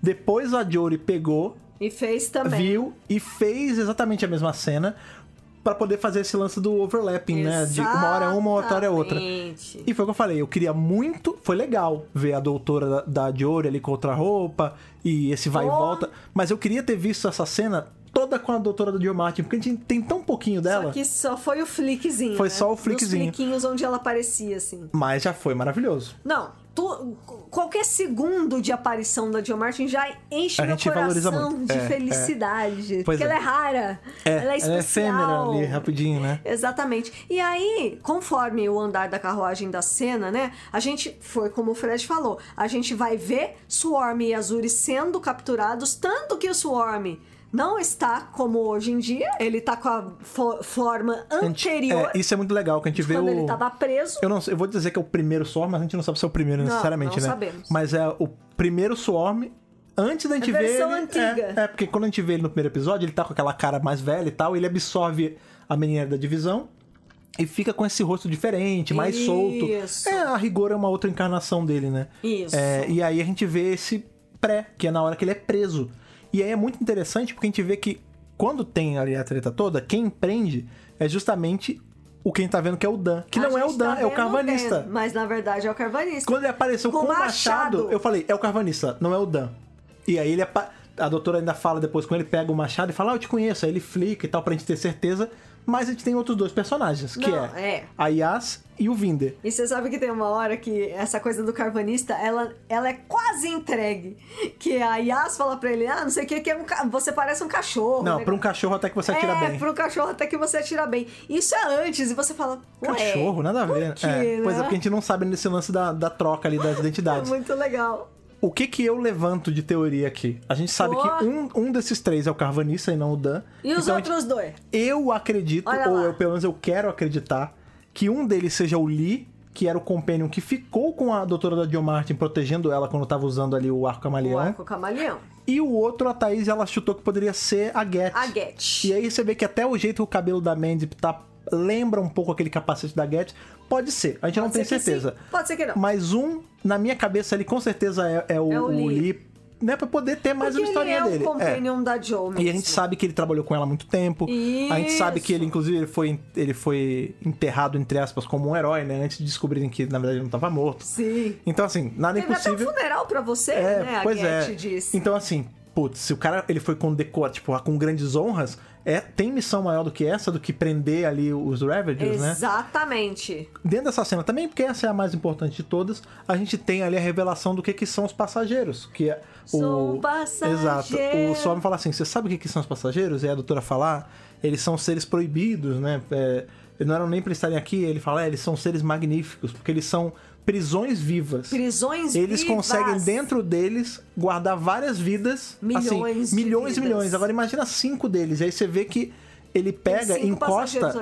Depois a Jory pegou, E fez também. viu e fez exatamente a mesma cena pra poder fazer esse lance do overlapping, né? De uma hora é uma, outra hora é outra. Exatamente. E foi o que eu falei, eu queria muito. Foi legal ver a doutora da, da Jory ali com outra roupa e esse vai e Oh. volta. Mas eu queria ter visto essa cena toda com a doutora do Joe Martin, porque a gente tem tão pouquinho dela. Só que só foi o flickzinho. Foi né? só o flickzinho. Os fliquinhos onde ela aparecia, assim. Mas já foi maravilhoso. Não, tu- qualquer segundo de aparição da Jill Martin já enche A meu coração de É, felicidade. Pois porque é. ela é rara. É, ela é especial. efêmera ali, rapidinho, né? Exatamente. E aí, conforme o andar da carruagem da cena, né? A gente, foi como o Fred falou, a gente vai ver Swarm e Azuri sendo capturados, tanto que o Swarm não está como hoje em dia, ele tá com a fo- forma gente- anterior, é, isso é muito legal, que a gente vê quando o. ele tava preso. Eu não sei, eu vou dizer que é o primeiro Swarm, mas a gente não sabe se é o primeiro Não, necessariamente, não né? sabemos. Mas é o primeiro Swarm. Antes da gente A ver versão ele. antiga. É, é, porque quando a gente vê ele no primeiro episódio, ele tá com aquela cara mais velha e tal, ele absorve a menina da divisão e fica com esse rosto diferente, mais Isso. solto. É, a rigor é uma outra encarnação dele, né? Isso. É, e aí a gente vê esse pré, que é na hora que ele é preso. E aí é muito interessante porque a gente vê que quando tem ali a treta toda, quem prende é justamente o quem tá vendo que é o Dan. Que A não é o Dan, tá é o carvanista. Mas na verdade é o carvanista. Quando ele apareceu com, Com o machado, machado. eu falei, é o carvanista, não é o Dan. E aí ele a doutora ainda fala depois com ele, pega o machado e fala, ah, eu te conheço. Aí ele flica e tal, pra gente ter certeza. Mas a gente tem outros dois personagens, que Não, é, é. a Yas e o Vinder. E você sabe que tem uma hora que essa coisa do carvanista, ela, ela é quase entregue. Que a Yas fala pra ele, ah, não sei o que, que é um ca- você parece um cachorro. Não, né? pra um cachorro até que você atira é, bem. pra um cachorro até que você atira bem. Isso é antes, e você fala, Cachorro, nada a ver. quê, é, Pois é, né? porque a gente não sabe nesse lance da, da troca ali das É (laughs) identidades. muito legal. O que que eu levanto de teoria aqui? A gente sabe que um, um desses três é o Carvanissa e não o Dan. E os Então, a gente- outros dois? Eu acredito, ou eu, pelo menos eu quero acreditar, que um deles seja o Lee, que era o Companion que ficou com a doutora da Jill Martin, protegendo ela quando tava usando ali o arco O camaleão. arco camaleão. E o outro, a Thaís, ela chutou que poderia ser a Get. A Get. E aí você vê que até o jeito que o cabelo da Mandy tá lembra um pouco aquele capacete da Get. Pode ser, a gente não Pode tem ser que certeza. Pode ser que não. Mas um, na minha cabeça, ele com certeza é, é o, É o o Lee. Lee. Né, pra poder ter mais Porque uma historinha ele é dele. o companion da Joe mesmo. E a gente sabe que ele trabalhou com ela há muito tempo. A gente sabe que ele, Isso. inclusive, ele foi, ele foi enterrado, entre aspas, como um herói, né? Antes de descobrirem que, na verdade, ele não estava morto. Sim. Então, assim, nada Teve até um impossível. funeral pra você, É, né? A pois Get é. disse. Então, assim, putz, se o cara ele foi com decor, tipo, com grandes honras, é, tem missão maior do que essa, do que prender ali os Ravagers, né? Exatamente. Dentro dessa cena também, porque essa é a mais importante de todas, a gente tem ali a revelação do que, que são os passageiros. Que é o... Sou passageiro. Exato. O Storm fala assim: você sabe o que, que são os passageiros? E a doutora falar, eles são seres proibidos, né? É, não eram nem pra estarem aqui. Ele fala, é, eles são seres magníficos, porque eles são prisões vivas. Prisões Eles vivas. conseguem, dentro deles, guardar várias vidas. Milhões assim, milhões e milhões. Agora imagina cinco deles. Aí você vê que ele pega, encosta.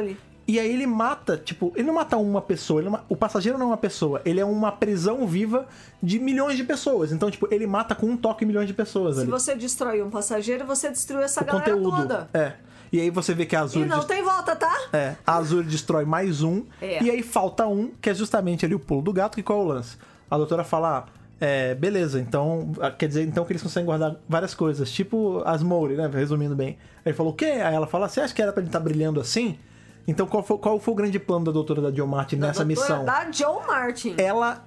E aí ele mata, tipo, ele não mata uma pessoa, não o passageiro não é uma pessoa, ele é uma prisão viva de milhões de pessoas. Então, tipo, ele mata com um toque milhões de pessoas Se ali. você destrói um passageiro, você destruiu essa o galera conteúdo. toda. É. E aí você vê que a Azul E não tem volta, tá? é, a Azul destrói mais um. É. E aí falta um, que é justamente ali o pulo do gato, que qual é o lance? A doutora fala, ah, é, beleza, então, ah, quer dizer, então que eles conseguem guardar várias coisas, tipo as Mori, né, resumindo bem. Aí ele falou, o quê? Aí ela fala, você acha que era pra ele estar brilhando assim? Então qual foi, qual foi o grande plano da doutora da Jill Martin nessa Da doutora missão? Da Joe Martin. Ela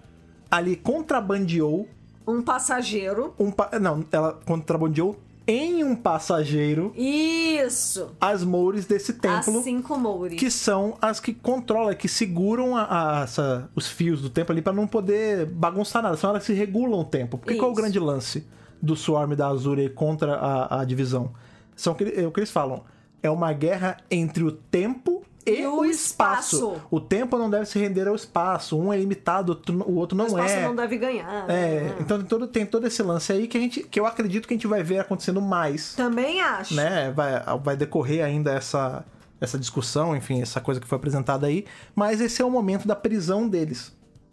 ali contrabandeou Um passageiro. um... pa- Não, ela contrabandeou em um passageiro Isso. as Mores desse templo. As cinco Mouri. que são as que controlam, que seguram a- a- essa- os fios do tempo ali pra não poder bagunçar nada. São elas que regulam o tempo. Porque qual é o Isso. grande lance do Swarm da Azure contra a, a divisão? São é o que eles falam. É uma guerra entre o tempo e, E o o espaço. espaço. O tempo não deve se render ao espaço. Um é limitado, outro- o outro o não espaço é. não deve ganhar. É, né? então tem todo, tem todo esse lance aí que, a gente, que eu acredito que a gente vai ver acontecendo mais Também acho. né? Vai, vai decorrer ainda essa, essa discussão, enfim, essa coisa que foi apresentada aí. Mas esse é o momento da prisão deles,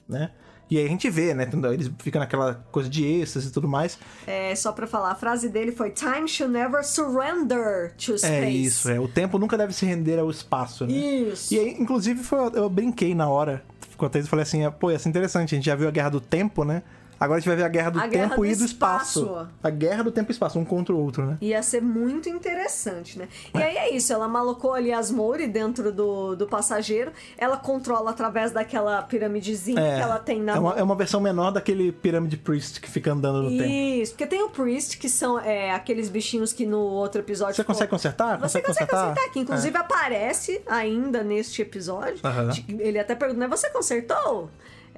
né? E aí a gente vê, né? quando Eles ficam naquela coisa de êxtase e tudo mais. É, só pra falar, a frase dele foi Time should never surrender to space. É isso, é. O tempo nunca deve se render ao espaço, né? Isso. E aí, inclusive, foi- eu brinquei na hora. Enquanto eles falei assim, pô, ia ser interessante, a gente já viu a Guerra do Tempo, né? Agora a gente vai ver a Guerra do A Guerra Tempo do e do espaço. Espaço. A Guerra do Tempo e Espaço, um contra o outro, né? Ia ser muito interessante, né? E aí é isso, ela malocou ali as Mori dentro do, do passageiro. Ela controla através daquela piramidezinha que ela tem na é, uma, é uma versão menor daquele Pirâmide Priest que fica andando no tempo. Isso, porque tem o Priest, que são é, aqueles bichinhos que no outro episódio. Você consegue pô, consertar? Você Consegue consegue consertar? consertar, que inclusive aparece ainda neste episódio. Aham. Ele até pergunta, né? Você consertou?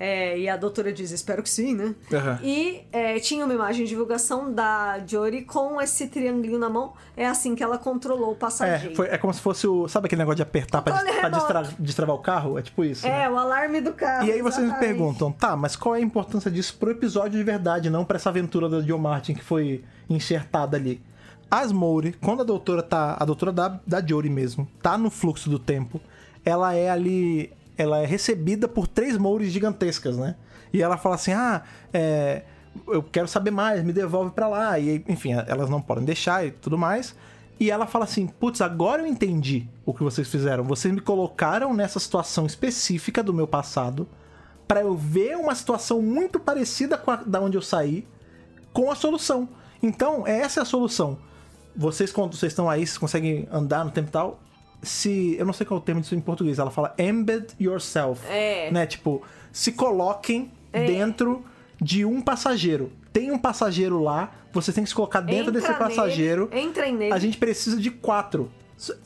É, e a doutora diz, espero que sim, né? Aham. E é, tinha uma imagem de divulgação da Jory com esse triangulinho na mão. É assim que ela controlou o É, passageiro. foi, é como se fosse o. Sabe aquele negócio de apertar pra, pra distra- destravar o carro? É tipo isso. É, né? o alarme do carro. E aí vocês me exatamente. perguntam, tá, mas qual é a importância disso pro episódio de verdade, não pra essa aventura da Joe Martin que foi enxertada ali? As Mori, quando a doutora tá. A doutora da, da Jory mesmo, tá no fluxo do tempo, ela é ali. Ela é recebida por três Mouris gigantescas, né? E ela fala assim: ah, é, eu quero saber mais, me devolve pra lá. E enfim, elas não podem deixar e tudo mais. E ela fala assim: putz, agora eu entendi o que vocês fizeram. Vocês me colocaram nessa situação específica do meu passado pra eu ver uma situação muito parecida com a da onde eu saí com a solução. Então, essa é a solução. Vocês, quando vocês estão aí, vocês conseguem andar no tempo e tal. Se. Eu não sei qual é o termo disso em português. Ela fala embed yourself. É. Né? Tipo, se coloquem dentro de um passageiro. Tem um passageiro lá, você tem que se colocar dentro Entra desse passageiro. Nele, entrem nele. A gente precisa de quatro.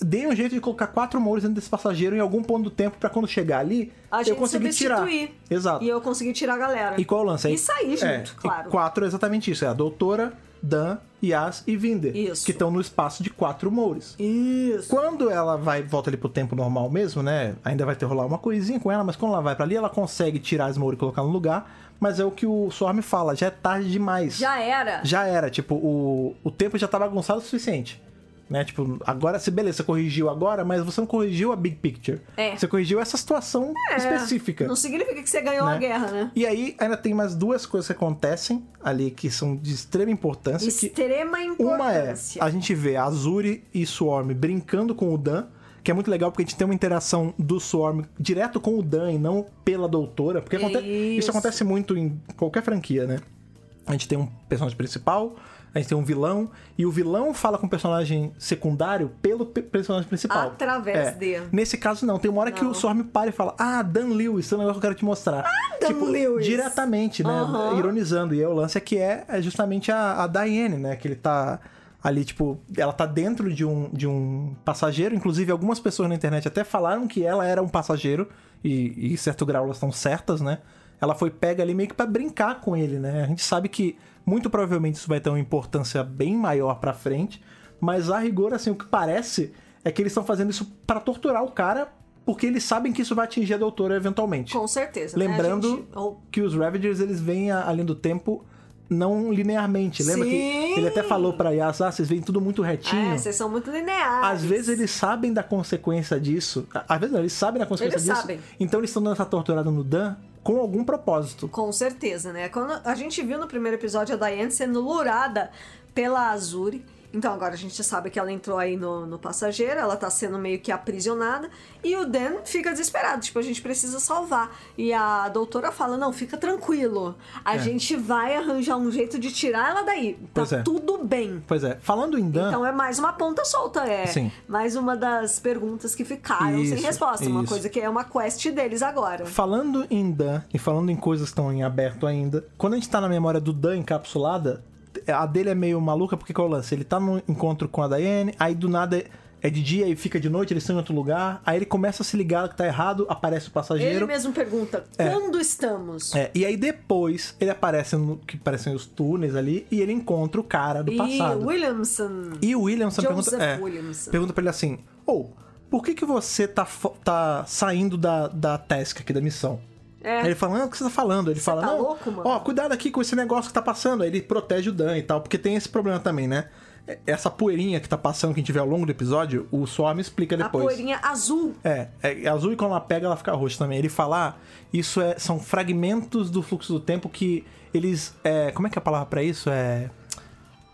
Dê um jeito de colocar quatro mouros dentro desse passageiro em algum ponto do tempo pra quando chegar ali, A eu gente conseguir tirar. Exato. E eu consegui tirar a galera. E qual é o lance? E sair junto, é, claro. Quatro é exatamente isso. É a doutora, Dan Yas e Vinder, Isso. que estão no espaço de quatro Moures. Isso. Quando ela vai volta ali pro tempo normal mesmo, né? Ainda vai ter rolar uma coisinha com ela, mas quando ela vai pra ali, ela consegue tirar as Mouri e colocar no lugar. Mas é o que o Storm fala, já é tarde demais. Já era. Já era, tipo, o, o tempo já tá bagunçado o suficiente. Né? Tipo, agora, se beleza, você corrigiu agora, mas você não corrigiu a big picture. É. Você corrigiu essa situação É, específica. Não significa que você ganhou a né? guerra, né? E aí, ainda tem mais duas coisas que acontecem ali que são de extrema importância. que Extrema uma é, importância. a gente vê a Azuri e Swarm brincando com o Dan, que é muito legal porque a gente tem uma interação do Swarm direto com o Dan e não pela doutora, porque aconte- isso. Isso. acontece muito em qualquer franquia, né? A gente tem um personagem principal, a gente tem um vilão, e o vilão fala com o personagem secundário pelo pe- personagem principal. Através É. de. Nesse caso, não. Tem uma hora que Não. o Swarm para e fala: Ah, Dan Lewis, esse é um negócio que eu quero te mostrar. Ah, Dan Lewis. Diretamente, né? Aham. Ironizando. E aí o lance é que é, é justamente a, a Diane, né? Que ele tá ali, tipo, ela tá dentro de um, de um passageiro. Inclusive, algumas pessoas na internet até falaram que ela era um passageiro. E, e em certo grau elas estão certas, né? Ela foi pega ali meio que pra brincar com ele, né? A gente sabe que muito provavelmente isso vai ter uma importância bem maior pra frente. Mas a rigor, assim, o que parece é que eles estão fazendo isso pra torturar o cara. Porque eles sabem que isso vai atingir a doutora eventualmente. Com certeza. né? Lembrando gente- ou- que os Ravagers eles vêm além do tempo não linearmente. Lembra que Sim! ele até falou pra Yas, ah, vocês veem tudo muito retinho. É, vocês são muito lineares. Às vezes eles sabem da consequência disso. Às vezes não, eles sabem da consequência Eles disso. sabem. Então eles estão dando essa torturada no Dan com algum propósito. Com certeza, né? Quando a gente viu no primeiro episódio a Diane sendo lurada pela Azuri. Então agora a gente sabe que ela entrou aí no, no passageiro, ela tá sendo meio que aprisionada. E o Dan fica desesperado, tipo, a gente precisa salvar. E a doutora fala: não, fica tranquilo. A É. gente vai arranjar um jeito de tirar ela daí. Tá Pois é. tudo bem. Pois é, falando em Dan, Então é mais uma ponta solta, é Sim. mais uma das perguntas que ficaram sem Isso, resposta. Uma isso. coisa que é uma quest deles agora. falando em Dan e falando em coisas que estão em aberto ainda, quando a gente tá na memória do Dan encapsulada, a dele é meio maluca porque qual é o lance? Ele tá no encontro com a Diane, aí do nada é de dia e fica de noite, eles estão em outro lugar, aí ele começa a se ligar que tá errado, aparece o Ele passageiro. mesmo pergunta: É. quando estamos? É, e aí depois ele aparece no que parecem os túneis ali e ele encontra o cara do E passado. Williamson. E o Williamson Joseph pergunta, é, Williamson. pergunta pra ele assim: Ou, por que, que você tá, tá saindo da, da task aqui da missão? É. Aí ele fala, não, o que você tá falando? Ele fala, tá não, louco, mano? ó, cuidado aqui com esse negócio que tá passando. Aí ele protege o Dan e tal, porque tem esse problema também, né? Essa poeirinha que tá passando, que a gente vê ao longo do episódio, o Swarm explica A depois. poeirinha azul. É, é azul e quando ela pega, ela fica roxa também. Ele fala, ah, isso é, são fragmentos do fluxo do tempo que eles. É, como é que é a palavra pra isso? É.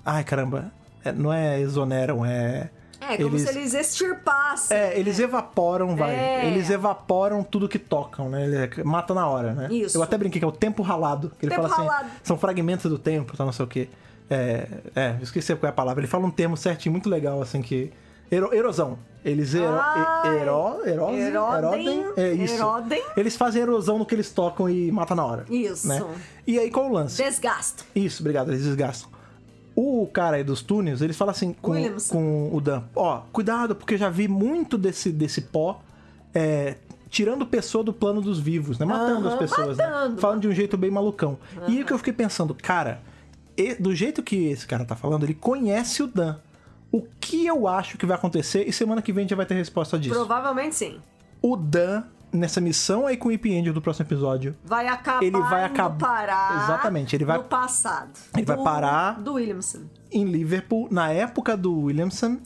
Ai, caramba. É, não é exoneram, é. É, como se eles extirpassem. É, eles evaporam, vai. É. Eles evaporam tudo que tocam, né? Ele mata na hora, né? Isso. Eu até brinquei que é o tempo ralado. Que ele Tempo fala assim, ralado. são fragmentos do tempo, tá, não sei o quê. É, é, esqueci qual é a palavra. Ele fala um termo certinho, muito legal, assim, que... Ero- erosão. Eles ero, Ai. e- ero, Erodem, erodem, é isso. erodem. Eles fazem erosão no que eles tocam e matam na hora. Isso. Né? E aí, qual o lance? Desgasto. Isso, obrigado, eles desgastam. O cara aí dos túneis, eles falam assim com, Williamson. com o Dan: Ó, cuidado, porque eu já vi muito desse, desse pó é, tirando pessoa do plano dos vivos, né? Matando as pessoas, né? matando. Falando de um jeito bem malucão. E aí que eu fiquei pensando, cara, e- do jeito que esse cara tá falando, ele conhece o Dan. O que eu acho que vai acontecer? E semana que vem já vai ter resposta disso. Provavelmente sim. O Dan, nessa missão aí com o Ip Angel do próximo episódio, Vai acabar Ele vai indo acab- parar Exatamente, ele vai- no passado. Ele vai Do- parar- Do Williamson. em Liverpool, na época do Williamson,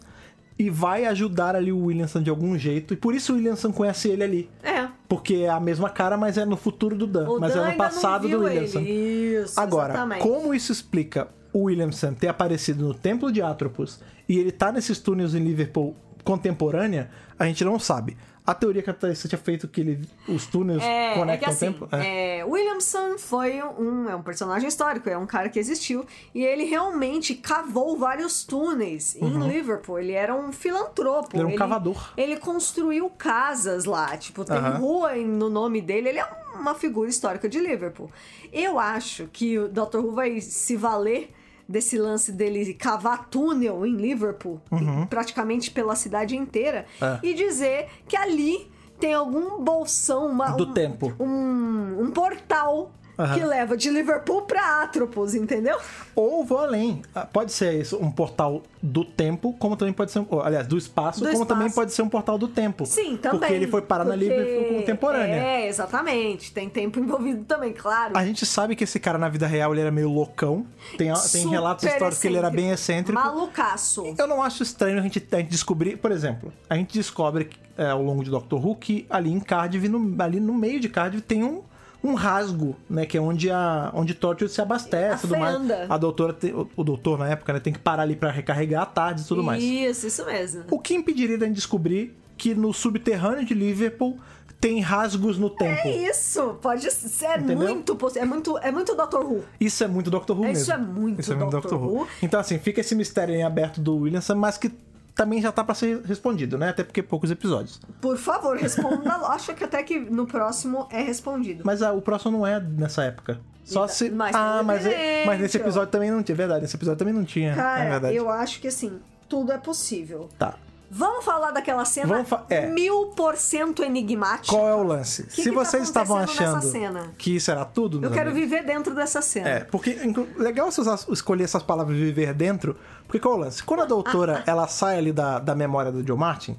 e vai ajudar ali o Williamson de algum jeito. E por isso o Williamson conhece ele ali. É. Porque é a mesma cara, mas é no futuro do Dan. O mas Dan é no passado do Williamson. Ele. Isso, Agora, exatamente. como isso explica o Williamson ter aparecido no Templo de Atropos e ele tá nesses túneis em Liverpool contemporânea, a gente não sabe. A teoria que a Thaís tinha feito que ele, os túneis É, é que conectam assim, o tempo. É. é, Williamson foi um, é um personagem histórico, é um cara que existiu e ele realmente cavou vários túneis em Liverpool. Ele era um filantropo. Uhum. Ele era um cavador. Ele construiu casas lá, tipo, tem Aham. rua no nome dele. Ele é uma figura histórica de Liverpool. Eu acho que o Dr. Who vai se valer desse lance dele cavar túnel em Liverpool, praticamente pela cidade inteira, Uhum. É. e dizer que ali tem algum bolsão, uma, Do um- tempo. um, um portal Aham. que leva de Liverpool pra Atropos, entendeu? Ou vou além. Ah, Pode ser isso, um portal do tempo, como também pode ser, um- aliás, do espaço, Do como espaço. também pode ser um portal do tempo. Sim, também. Porque ele foi parar na Porque- Liverpool contemporânea. É, exatamente. Tem tempo envolvido também, claro. A gente sabe que esse cara na vida real ele era meio loucão. Tem, tem relatos históricos que ele era bem excêntrico. Malucaço. Eu não acho estranho a gente, a gente descobrir, por exemplo, a gente descobre é, ao longo de Doctor Who que ali em Cardiff, no, ali no meio de Cardiff, tem um, um rasgo, né? Que é onde a onde Torchwood se abastece A tudo mais. A doutora, te- o, o doutor na época, né, tem que parar ali pra recarregar à tarde e tudo mais. Isso, isso mesmo. O que impediria gente descobrir que no subterrâneo de Liverpool tem rasgos no tempo? É isso, pode ser Entendeu? muito possível. É muito, é muito Doctor Who. Isso é muito Doctor Who Isso mesmo. é muito Doctor Who. Então, assim, fica esse mistério em aberto do Williamson, mas que também já tá pra ser respondido, né? Até porque poucos episódios. Por favor, responda. Acho que até que no próximo é respondido. Mas ah, o próximo não é nessa época. Só Então, se. mas ah, mas, é- mas nesse episódio também não tinha. Verdade, nesse episódio também não tinha. é Cara, verdade. eu acho que assim, tudo é possível. Tá. Vamos falar daquela cena fa- é. mil por cento enigmática. Qual é o lance? que se que tá vocês estavam acontecendo achando que isso era tudo, Eu quero amigos, viver dentro dessa cena. É, porque legal você usar- escolher essas palavras viver dentro, porque qual é o lance? Quando a doutora (laughs) ela sai ali da, da memória do Joe Martin,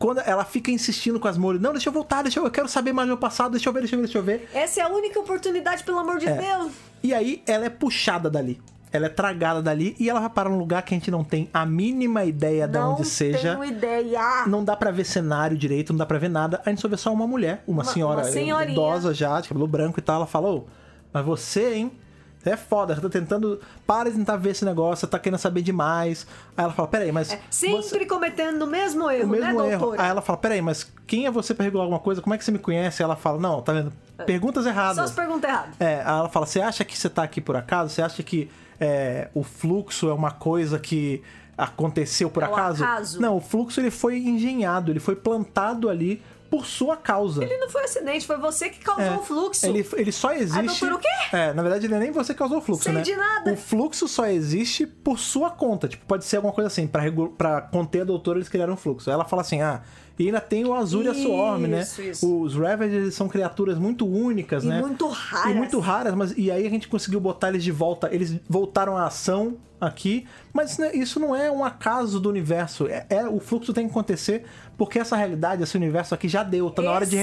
quando ela fica insistindo com as Molly, não, deixa eu voltar, deixa eu, eu quero saber mais do meu passado, deixa eu ver, deixa eu ver, deixa eu ver. Essa é a única oportunidade, pelo amor de É. Deus. E aí ela é puxada dali. Ela é tragada dali e ela vai para um lugar que a gente não tem a mínima ideia de não onde seja. tenho ideia. Não dá pra ver cenário direito, não dá pra ver nada. A gente só vê só uma mulher, uma, Uma- senhora uma senhorinha. idosa já, de cabelo branco e tal. Ela fala, ô, mas você, hein? Você é foda, você tá tentando. Para de tentar ver esse negócio, você tá querendo saber demais. Aí ela fala, peraí, mas. É, Sempre você- cometendo o mesmo o erro, mesmo né, erro. doutora? Aí ela fala, peraí, mas quem é você pra regular alguma coisa? Como é que você me conhece? Aí ela fala, não, tá vendo? Perguntas Só erradas. as perguntas erradas. É, aí ela fala: você acha que você tá aqui por acaso? Você acha que é, o fluxo é uma coisa que aconteceu por É acaso? acaso. Não, o fluxo ele foi engenhado, ele foi plantado ali por sua causa. Ele não foi um acidente, foi você que causou É, o fluxo. Ele, ele só existe. doutora, o quê? É, na verdade, ele nem você que causou o fluxo, Sei né? de nada. O fluxo só existe por sua conta. Tipo, pode ser alguma coisa assim. Pra conter a doutora, eles criaram um fluxo. Aí ela fala assim: ah, e ainda tem o Azul e a Swarm, né? Isso, isso. Os Ravagers são criaturas muito únicas, E né? muito raras. E muito raras, mas e aí a gente conseguiu botar eles de volta. Eles voltaram à ação aqui, mas né, isso não é um acaso do universo. É, é- o fluxo tem que acontecer porque essa realidade, esse universo aqui já deu, tá na hora de,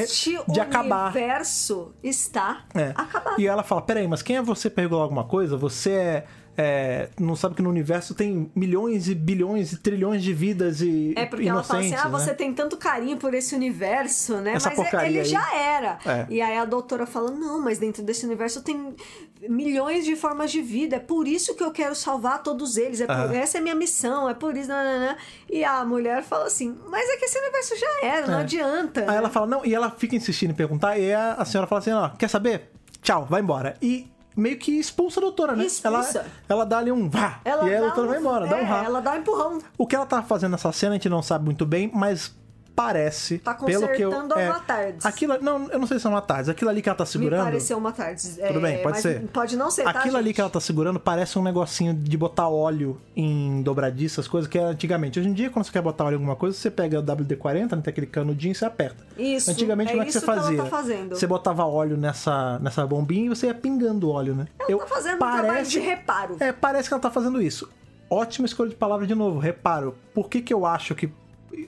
de acabar. universo está É. acabado. E ela fala: peraí, mas quem é você regular alguma coisa? Você é. É, não sabe que no universo tem milhões e bilhões e trilhões de vidas e É porque ela fala assim: ah, você né? tem tanto carinho por esse universo, né? Essa mas ele aí. já era. É. E aí a doutora fala: não, mas dentro desse universo tem milhões de formas de vida. É por isso que eu quero salvar todos eles. É por-. Essa é a minha missão. É por isso. nananã. E a mulher fala assim: mas é que esse universo já era, não É. adianta. Aí ela fala, não, e ela fica insistindo em perguntar, e a, a senhora fala assim, ó, quer saber? Tchau, vai embora. E meio que expulsa a doutora, né? Expulsa. Ela, ela dá ali um vá, Ela e aí a doutora um- vai embora, dá um é, rá. Ela dá um empurrão. O que ela tá fazendo nessa cena a gente não sabe muito bem, mas parece, Tá pelo que eu... é, uma tardes. Aquilo, não, eu não sei se é uma tardes, aquilo ali que ela tá segurando... Me pareceu uma tarde. Tudo bem, pode ser. Pode não ser, tá, Aquilo ali gente? que ela tá segurando parece um negocinho de botar óleo em dobradiças, coisas que era antigamente. Hoje em dia, quando você quer botar óleo em alguma coisa, você pega o WD-40, né, tem aquele canudinho e você aperta. Isso, Antigamente, é como é que você ela fazia? tá. Você botava óleo nessa, nessa bombinha e você ia pingando óleo, né? Ela tá fazendo um trabalho de reparo. É, parece que ela tá fazendo isso. Ótima escolha de palavra de novo, reparo. Por que que eu acho que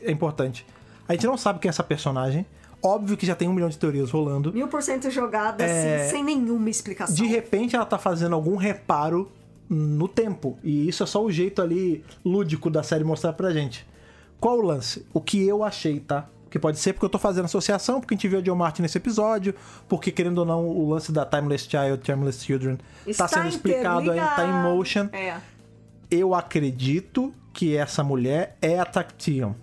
é importante? A gente não sabe quem é essa personagem. Óbvio que já tem um milhão de teorias rolando. Mil por cento jogada, É, assim, sem nenhuma explicação. De repente ela tá fazendo algum reparo no tempo. E isso é só o jeito ali lúdico da série mostrar pra gente. Qual o lance? O que eu achei, tá? Que pode ser porque eu tô fazendo associação, porque a gente viu o John Martin nesse episódio, porque querendo ou não, o lance da Timeless Child, Timeless Children, Está tá sendo explicado aí, tá em motion. É. Eu acredito que essa mulher é a Tactium.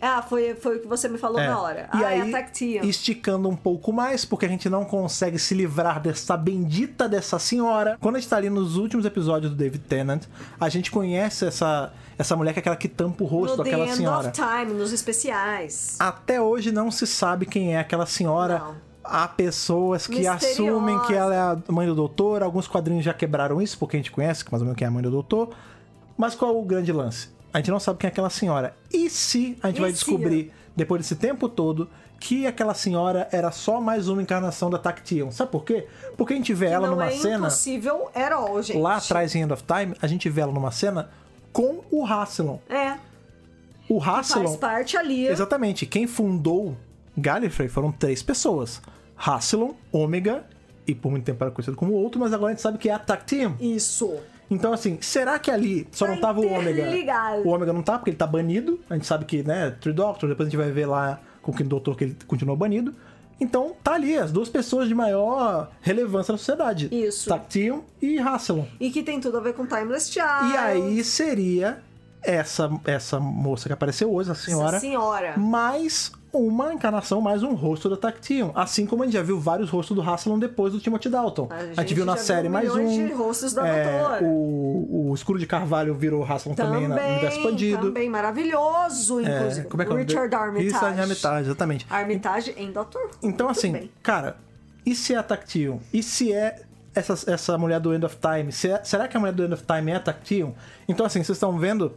Ah, foi, foi o que você me falou É. na hora. E ah, aí, é a Tactium. esticando um pouco mais, porque a gente não consegue se livrar dessa bendita dessa senhora. Quando a gente tá ali nos últimos episódios do David Tennant, a gente conhece essa, essa mulher que é aquela que tampa o rosto No daquela senhora. of Time, nos especiais. Até hoje não se sabe quem é aquela senhora. Não. Há pessoas que Misteriosa. assumem que ela é a mãe do doutor. Alguns quadrinhos já quebraram isso, porque a gente conhece mais ou menos quem é a mãe do doutor. Mas qual é o grande lance? A gente não sabe quem é aquela senhora. E se a gente E vai se? descobrir, depois desse tempo todo, que aquela senhora era só mais uma encarnação da Tactium? Sabe por quê? Porque a gente vê ela não numa é cena. impossível all, gente. Lá atrás em End of Time, a gente vê ela numa cena com o Rassilon. É. O Faz Rassilon. parte ali. Exatamente. Quem fundou Gallifrey foram três pessoas: Rassilon, Ômega e por muito tempo era conhecido como outro, mas agora a gente sabe que é a Tactium. Isso. Então, assim, será que ali só Tá não tava o Ômega? O Ômega não tá, porque ele tá banido. A gente sabe que, né, Tree Doctor, depois a gente vai ver lá com o doutor que ele continuou banido. Então, tá ali, as duas pessoas de maior relevância na sociedade. Isso. Tactium e Rassilon. E que tem tudo a ver com Timeless Child. E aí seria essa, essa moça que apareceu hoje, a senhora, Essa senhora. mais uma encarnação, mais um rosto da Tactium. Assim como a gente já viu vários rostos do Rassilon depois do Timothy Dalton. A A gente, gente viu na série viu mais um. de rostos da É, o, o Escuro de Carvalho virou Rassilon também, na- no universo expandido. Também maravilhoso, É, inclusive. como é que é o Richard? Armitage. Isso, Armitage, exatamente. Armitage em Doctor Who. Então, Muito assim, bem. cara, e se é a Tactium? E se é essa, essa mulher do End of Time? Se é- será que a mulher do End of Time é a Tactium? Então, assim, vocês estão vendo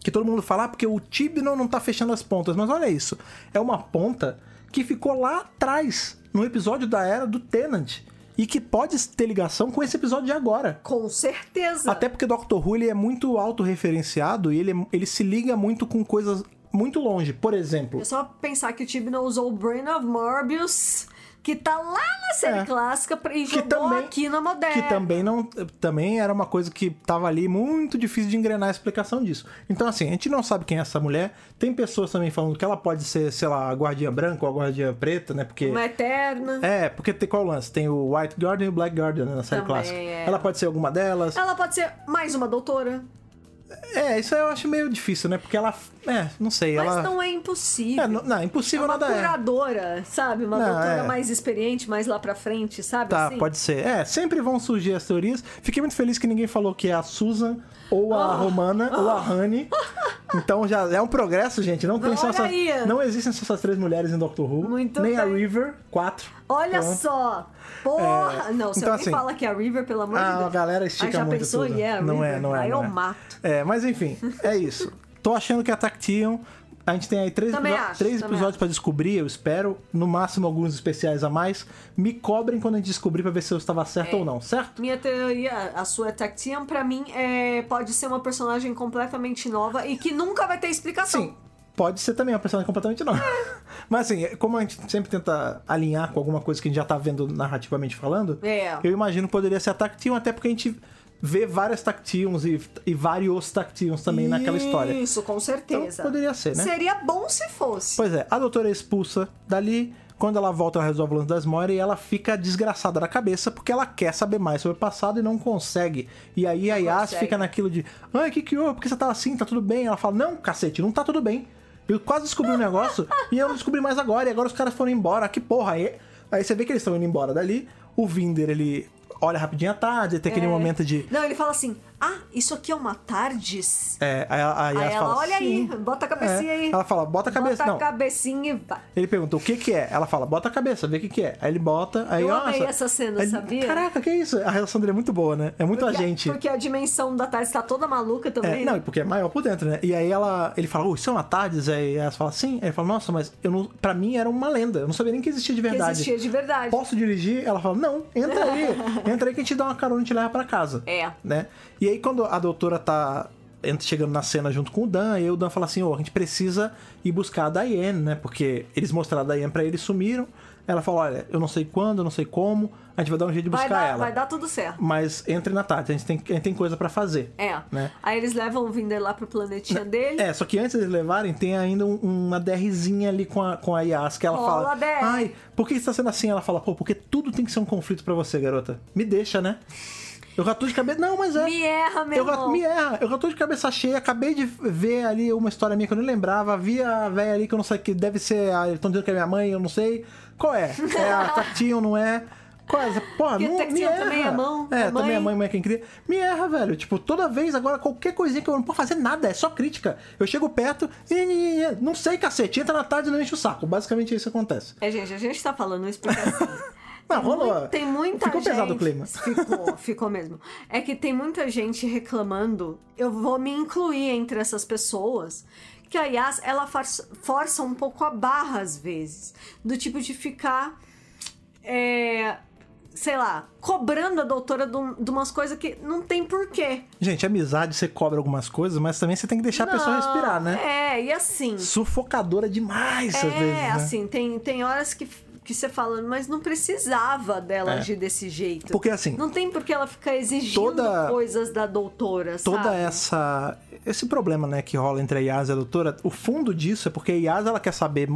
que todo mundo fala, ah, porque o Tibnon não tá fechando as pontas. Mas olha isso, é uma ponta que ficou lá atrás, no episódio da era do Tenant. E que pode ter ligação com esse episódio de agora. Com certeza. Até porque Doctor Who ele é muito autorreferenciado e ele, ele se liga muito com coisas muito longe. Por exemplo, É só pensar que o Tibnon usou o Brain of Morbius, que tá lá na série É. clássica, e que jogou também, aqui na moderna. que também não também era uma coisa que tava ali muito difícil de engrenar a explicação disso. Então assim, a gente não sabe quem é essa mulher. Tem pessoas também falando que ela pode ser, sei lá, a guardiã branca ou a guardiã preta, né? Porque Uma eterna. é, porque tem qual o lance? Tem o White Guardian e o Black Guardian né, na série Também, clássica. é. Ela pode ser alguma delas. Ela pode ser mais uma doutora, É, isso eu acho meio difícil, né? Porque ela, é, não sei, mas ela não é impossível. É, não, não, impossível É uma nada é. curadora, sabe? Uma Não, doutora é. mais experiente, mais lá pra frente, sabe? Tá, assim? pode ser. É, sempre vão surgir as teorias. Fiquei muito feliz que ninguém falou que é a Susan, ou Ah. a Romana, ou a Honey. (laughs) Então já é um progresso, gente. Não, tem só Olha essas, aí. não existem só essas três mulheres em Doctor Who. Muito nem a bem. River, quatro. Olha Pronto. só! Porra! É, Não, se então, alguém assim, fala que é a River, pelo amor de Ah, Deus. a galera estica Aí já muito pensou? tudo. E é a não é, River? não é. Aí não eu é. mato. É, mas enfim, é isso. Tô achando que é a Tactium. A gente tem aí três, Também episo- acho, três também episódios acho. pra descobrir, eu espero. No máximo, alguns especiais a mais. Me cobrem quando a gente descobrir pra ver se eu estava certo É. ou não, certo? Minha teoria, a sua Tactium, pra mim, é, pode ser uma personagem completamente nova e que nunca vai ter explicação. Sim, pode ser também uma personagem completamente nova. (laughs) Mas assim, como a gente sempre tenta alinhar com alguma coisa que a gente já tá vendo narrativamente falando, É. eu imagino que poderia ser a Tactium, até porque a gente vê várias Tactiums e, e vários Tactiums também naquela história. Isso, com certeza. Então, poderia ser, né? Seria bom se fosse. Pois é, a doutora é expulsa dali. Quando ela volta, ela resolve o lance das Moira e ela fica desgraçada da cabeça porque ela quer saber mais sobre o passado e não consegue. E aí a Yas fica naquilo de: Ai, o que que houve? Por que você tá assim? Tá tudo bem? Ela fala: Não, cacete, não tá tudo bem. Eu quase descobri um negócio e eu não descobri mais agora. E agora os caras foram embora. Que porra. Aí, aí você vê que eles estão indo embora dali. O Vinder, ele olha rapidinho à tarde, tem aquele É. momento de. Não, ele fala assim: Ah, isso aqui é uma Tardes? É, aí a, a Yas Aí ela, fala: olha aí, "Sim." bota a cabecinha É. aí. Ela fala: Bota a cabeça. Bota não. a cabecinha e vai. Ele pergunta o que que é. Ela fala, bota a cabeça, vê o que que é. Aí ele bota, aí Eu amei essa cena, Aí sabia? Caraca, que isso? A relação dele é muito boa, né? É muito Porque, agente. porque a dimensão da Tardes tá toda maluca também. É, não, porque é maior por dentro, né? E aí ela, ele fala, oh, isso é uma Tardes? Aí ela fala, sim. Aí ele fala, nossa, mas eu não, pra mim era uma lenda. Eu não sabia nem que existia de que verdade. existia de verdade. Posso dirigir? Ela fala, não, entra aí. (laughs) entra aí que a gente dá uma carona e te leva pra casa. É. Né? E aí quando a doutora tá chegando na cena junto com o Dan, aí o Dan fala assim, ô, a gente precisa ir buscar a Diane, né? Porque eles mostraram a Diane pra ele, sumiram. Ela falou, olha, eu não sei quando, eu não sei como, a gente vai dar um jeito de Vai buscar dar, ela. vai dar tudo certo. Mas entre na tarde, a gente tem, a gente tem coisa pra fazer. É. Né? Aí eles levam o Vinder lá pro planetinha dele. É, só que antes de eles levarem, tem ainda um- uma DRzinha ali com a, com a Yas, que ela Rola fala. Ai, por que está sendo assim? Ela fala, pô, porque tudo tem que ser um conflito pra você, garota. Me deixa, né? Eu já tô de cabeça. Não, mas é. Me erra, meu eu já, irmão. me erra, eu já tô de cabeça cheia, acabei de ver ali uma história minha que eu nem lembrava, vi a velha ali que eu não sei que deve ser. A, estão dizendo que é minha mãe, eu não sei. Qual é? É a (laughs) Tactinho, não é? Qual é? Porra, Porque não, me erra. também é mão, É, é também é mãe, mãe é quem cria. Me erra, velho. Tipo, toda vez agora, qualquer coisinha que eu não posso fazer nada, é só crítica. Eu chego perto e não sei, cacete, entra na tarde e não enche o saco. Basicamente isso acontece. É, gente, a gente tá falando isso porque assim. (laughs) Não, rolou. Tem muita Ficou gente. pesado o clima. Ficou, (laughs) ficou mesmo. É que tem muita gente reclamando. Eu vou me incluir entre essas pessoas. Que a Yas, ela força, um pouco a barra às vezes. Do tipo de ficar. é, sei lá, cobrando a doutora de, um- umas coisas que não tem porquê. Gente, amizade você cobra algumas coisas, mas também você tem que deixar a pessoa Não, respirar, né? É, e assim. Sufocadora demais, às É, vezes. né? assim, tem, tem horas que, que você fala, mas não precisava dela É. agir desse jeito. Porque assim, Não tem por que ela ficar exigindo Toda- coisas da doutora, toda sabe? essa esse problema, né, que rola entre a Yas e a doutora, o fundo disso é porque a Yas ela quer saber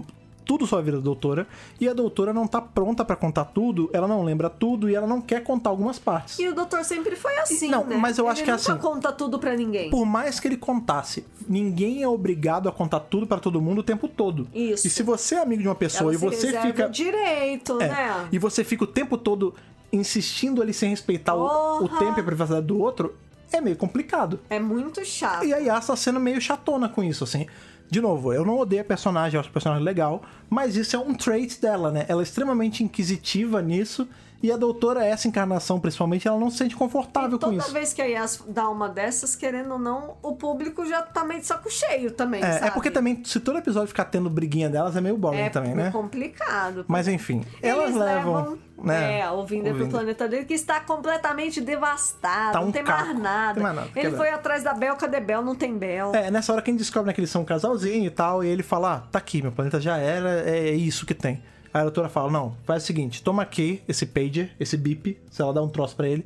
tudo sobre a vida da doutora e a doutora não tá pronta pra contar tudo, ela não lembra tudo e ela não quer contar algumas partes. E o doutor sempre foi assim, Não, né? mas eu acho Ele que é nunca assim. conta tudo pra ninguém. Por mais que ele contasse, ninguém é obrigado a contar tudo pra todo mundo o tempo todo. Isso. E se você é amigo de uma pessoa Ela e você fica direito, É, né? E você fica o tempo todo insistindo ali sem respeitar o, o tempo e a privacidade do outro, é meio complicado. É muito chato. E a Yas tá sendo meio chatona com isso, assim. De novo, eu não odeio a personagem, eu acho a personagem legal, mas isso é um trait dela, né? Ela é extremamente inquisitiva nisso, e a doutora, essa encarnação principalmente, ela não se sente confortável com Toda isso. vez que a Yas dá uma dessas, querendo ou não, o público já tá meio de saco cheio também, É, sabe? é porque também, se todo episódio ficar tendo briguinha delas, é meio boring é também, né? complicado. Mas enfim, elas Eles levam. né, é, o Vinder pro planeta dele, que está completamente devastado. Tá um não tem caco. mais nada. Tem mais nada, Ele foi atrás da Bel, cadê Bel? Não tem Bel. É, nessa hora que a gente descobre né, que eles são um casalzinho e tal, e ele fala: ah, tá aqui, meu planeta já era, é isso que tem. Aí a doutora fala: não, faz o seguinte, toma aqui esse pager, esse bip, se ela dá um troço pra ele.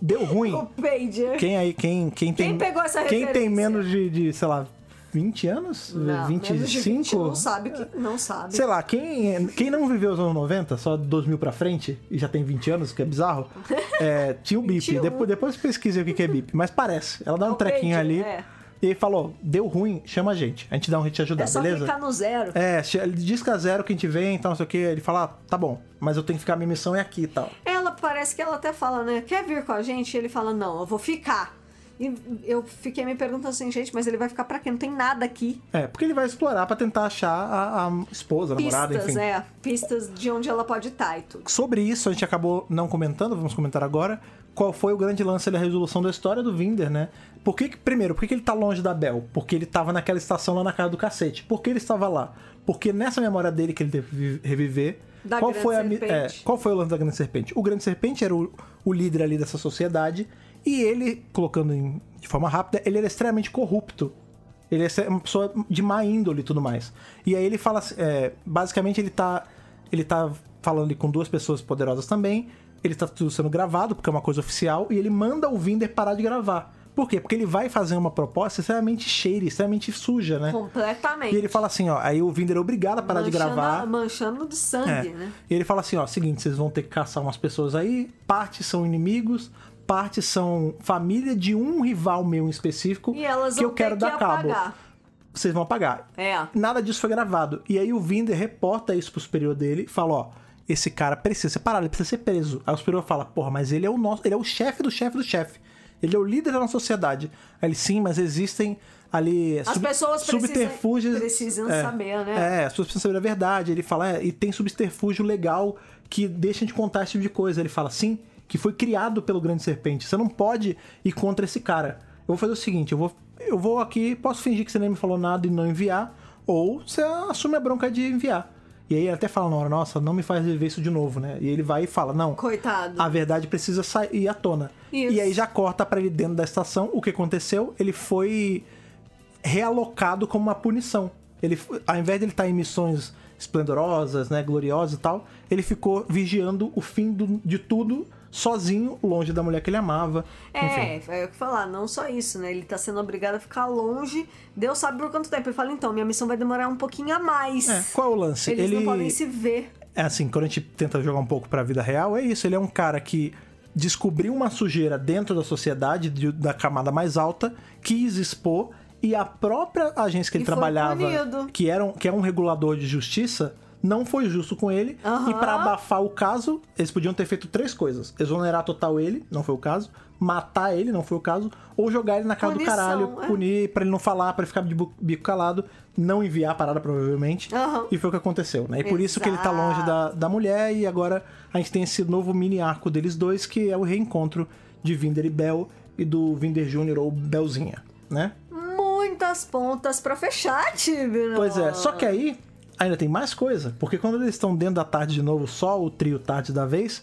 Deu (laughs) ruim. O Pager. Quem aí, quem, quem tem. Quem pegou essa Quem tem menos de, de, sei lá, 20 anos? Não, menos de 25? 20 não sabe que não sabe. Sei lá, quem, quem não viveu os anos 90, só 2000 pra frente, e já tem 20 anos, que é bizarro, (laughs) é, tinha o bip. 21. Depois, depois pesquisei o que é bip, mas parece. Ela dá um o trequinho pager, ali é. E falou: deu ruim, chama a gente. A gente dá um jeito de ajudar, É só beleza? clicar no zero. É, ele diz que é zero que a gente vem e tal, não sei o que. Ele fala: ah, tá bom, mas eu tenho que ficar, minha missão é aqui e tal. Ela parece que ela até fala, né? Quer vir com a gente? E ele fala, não, eu vou ficar. E eu fiquei me perguntando assim, gente, mas ele vai ficar pra quê? Não tem nada aqui. É, porque ele vai explorar pra tentar achar a, a esposa, a namorada, Pistas, enfim. é. Pistas de onde ela pode estar e tudo. Sobre isso, a gente acabou não comentando, vamos comentar agora. Qual foi o grande lance da resolução da história do Vinder, né? Por que, primeiro, por que, ele tá longe da Bel? Porque ele tava naquela estação lá na casa do cacete. Por que ele estava lá? Porque nessa memória dele que ele teve que vi- reviver. Da qual foi a é, Qual foi o lance da Grande Serpente? O Grande Serpente era o, o líder ali dessa sociedade. E ele, colocando em- de forma rápida, ele era extremamente corrupto. Ele é uma pessoa de má índole e tudo mais. E aí ele fala é, basicamente ele tá, ele tá falando ali com duas pessoas poderosas também. Ele tá tudo sendo gravado, porque é uma coisa oficial, e ele manda o Vinder parar de gravar. Por quê? Porque ele vai fazer uma proposta extremamente cheira, extremamente suja, né? Completamente. E ele fala assim, ó, aí o Vinder é obrigado a parar de Manchando gravar. a- Manchando de sangue, É. né? E ele fala assim, ó, seguinte, vocês vão ter que caçar umas pessoas aí, parte são inimigos, parte são família de um rival meu em específico E elas que eu quero que dar cabo. apagar. Vocês vão apagar. É. Nada disso foi gravado. E aí o Vinder reporta isso pro superior dele e fala, ó, esse cara precisa ser parado, ele precisa ser preso. Aí o superior fala, porra, mas ele é o nosso, ele é o chefe do chefe do chefe. Ele é o líder da nossa sociedade. Aí ele, sim, mas existem ali As pessoas precisam- subterfúgios. precisam é, saber, né? É, as pessoas precisam saber a verdade. Ele fala, é, e tem subterfúgio legal que deixa de contar esse tipo de coisa. Ele fala, sim, que foi criado pelo Grande Serpente. Você não pode ir contra esse cara. Eu vou fazer o seguinte, eu vou, eu vou aqui, posso fingir que você nem me falou nada e não enviar, ou você assume a bronca de enviar. E aí ele até fala na hora, nossa, não me faz viver isso de novo, né? E ele vai e fala, não, Coitado. a verdade precisa sair à tona. Isso. E aí já corta pra ele dentro da estação. O que aconteceu? Ele foi realocado como uma punição. Ele, ao invés de ele estar em missões esplendorosas, né, gloriosas e tal, ele ficou vigiando o fim do- de tudo sozinho, longe da mulher que ele amava. É, Enfim. é o que falar, não só isso, né? Ele tá sendo obrigado a ficar longe. Deus sabe por quanto tempo. Ele fala, então, minha missão vai demorar um pouquinho a mais. É, qual é o lance? Eles ele não podem se ver. é assim, quando a gente tenta jogar um pouco pra vida real, é isso. Ele é um cara que descobriu uma sujeira dentro da sociedade, de- da camada mais alta, quis expor, e a própria agência que ele E trabalhava, que, era um, que é um regulador de justiça, não foi justo com ele. Aham. E pra abafar o caso, eles podiam ter feito três coisas: exonerar total ele, não foi o caso. Matar ele, não foi o caso. Ou jogar ele na cara do Punição, caralho, é. punir pra ele não falar, pra ele ficar de bico calado, não enviar a parada, provavelmente. Aham. E foi o que aconteceu, né? E por isso que ele tá longe da, da mulher. E agora a gente tem esse novo mini arco deles dois, que é o reencontro de Vinder e Bel e do Vinder Jr. ou Belzinha, né? Muitas pontas pra fechar, Tibno. Pois é, só que aí ainda tem mais coisa, porque quando eles estão dentro da tarde de novo, só o trio tarde da vez,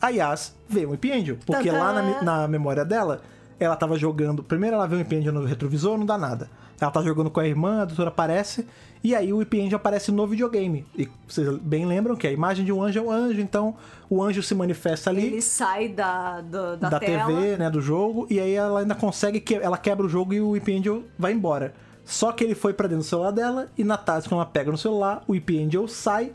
a Yas vê um Imp Angel. Porque Tadã! lá na, na memória dela, ela tava jogando. Primeiro ela vê um Imp Angel no retrovisor, não dá nada. Ela tá jogando com a irmã, a doutora aparece, e aí o Imp Angel aparece no videogame. E vocês bem lembram que a imagem de um anjo é um anjo, então o anjo se manifesta ali Ele sai da, do- da, da. TV, né, do jogo, e aí ela ainda consegue que ela quebra o jogo e o Angel vai embora. Só que ele foi pra dentro do celular dela e na quando ela pega no celular, o Ip Angel sai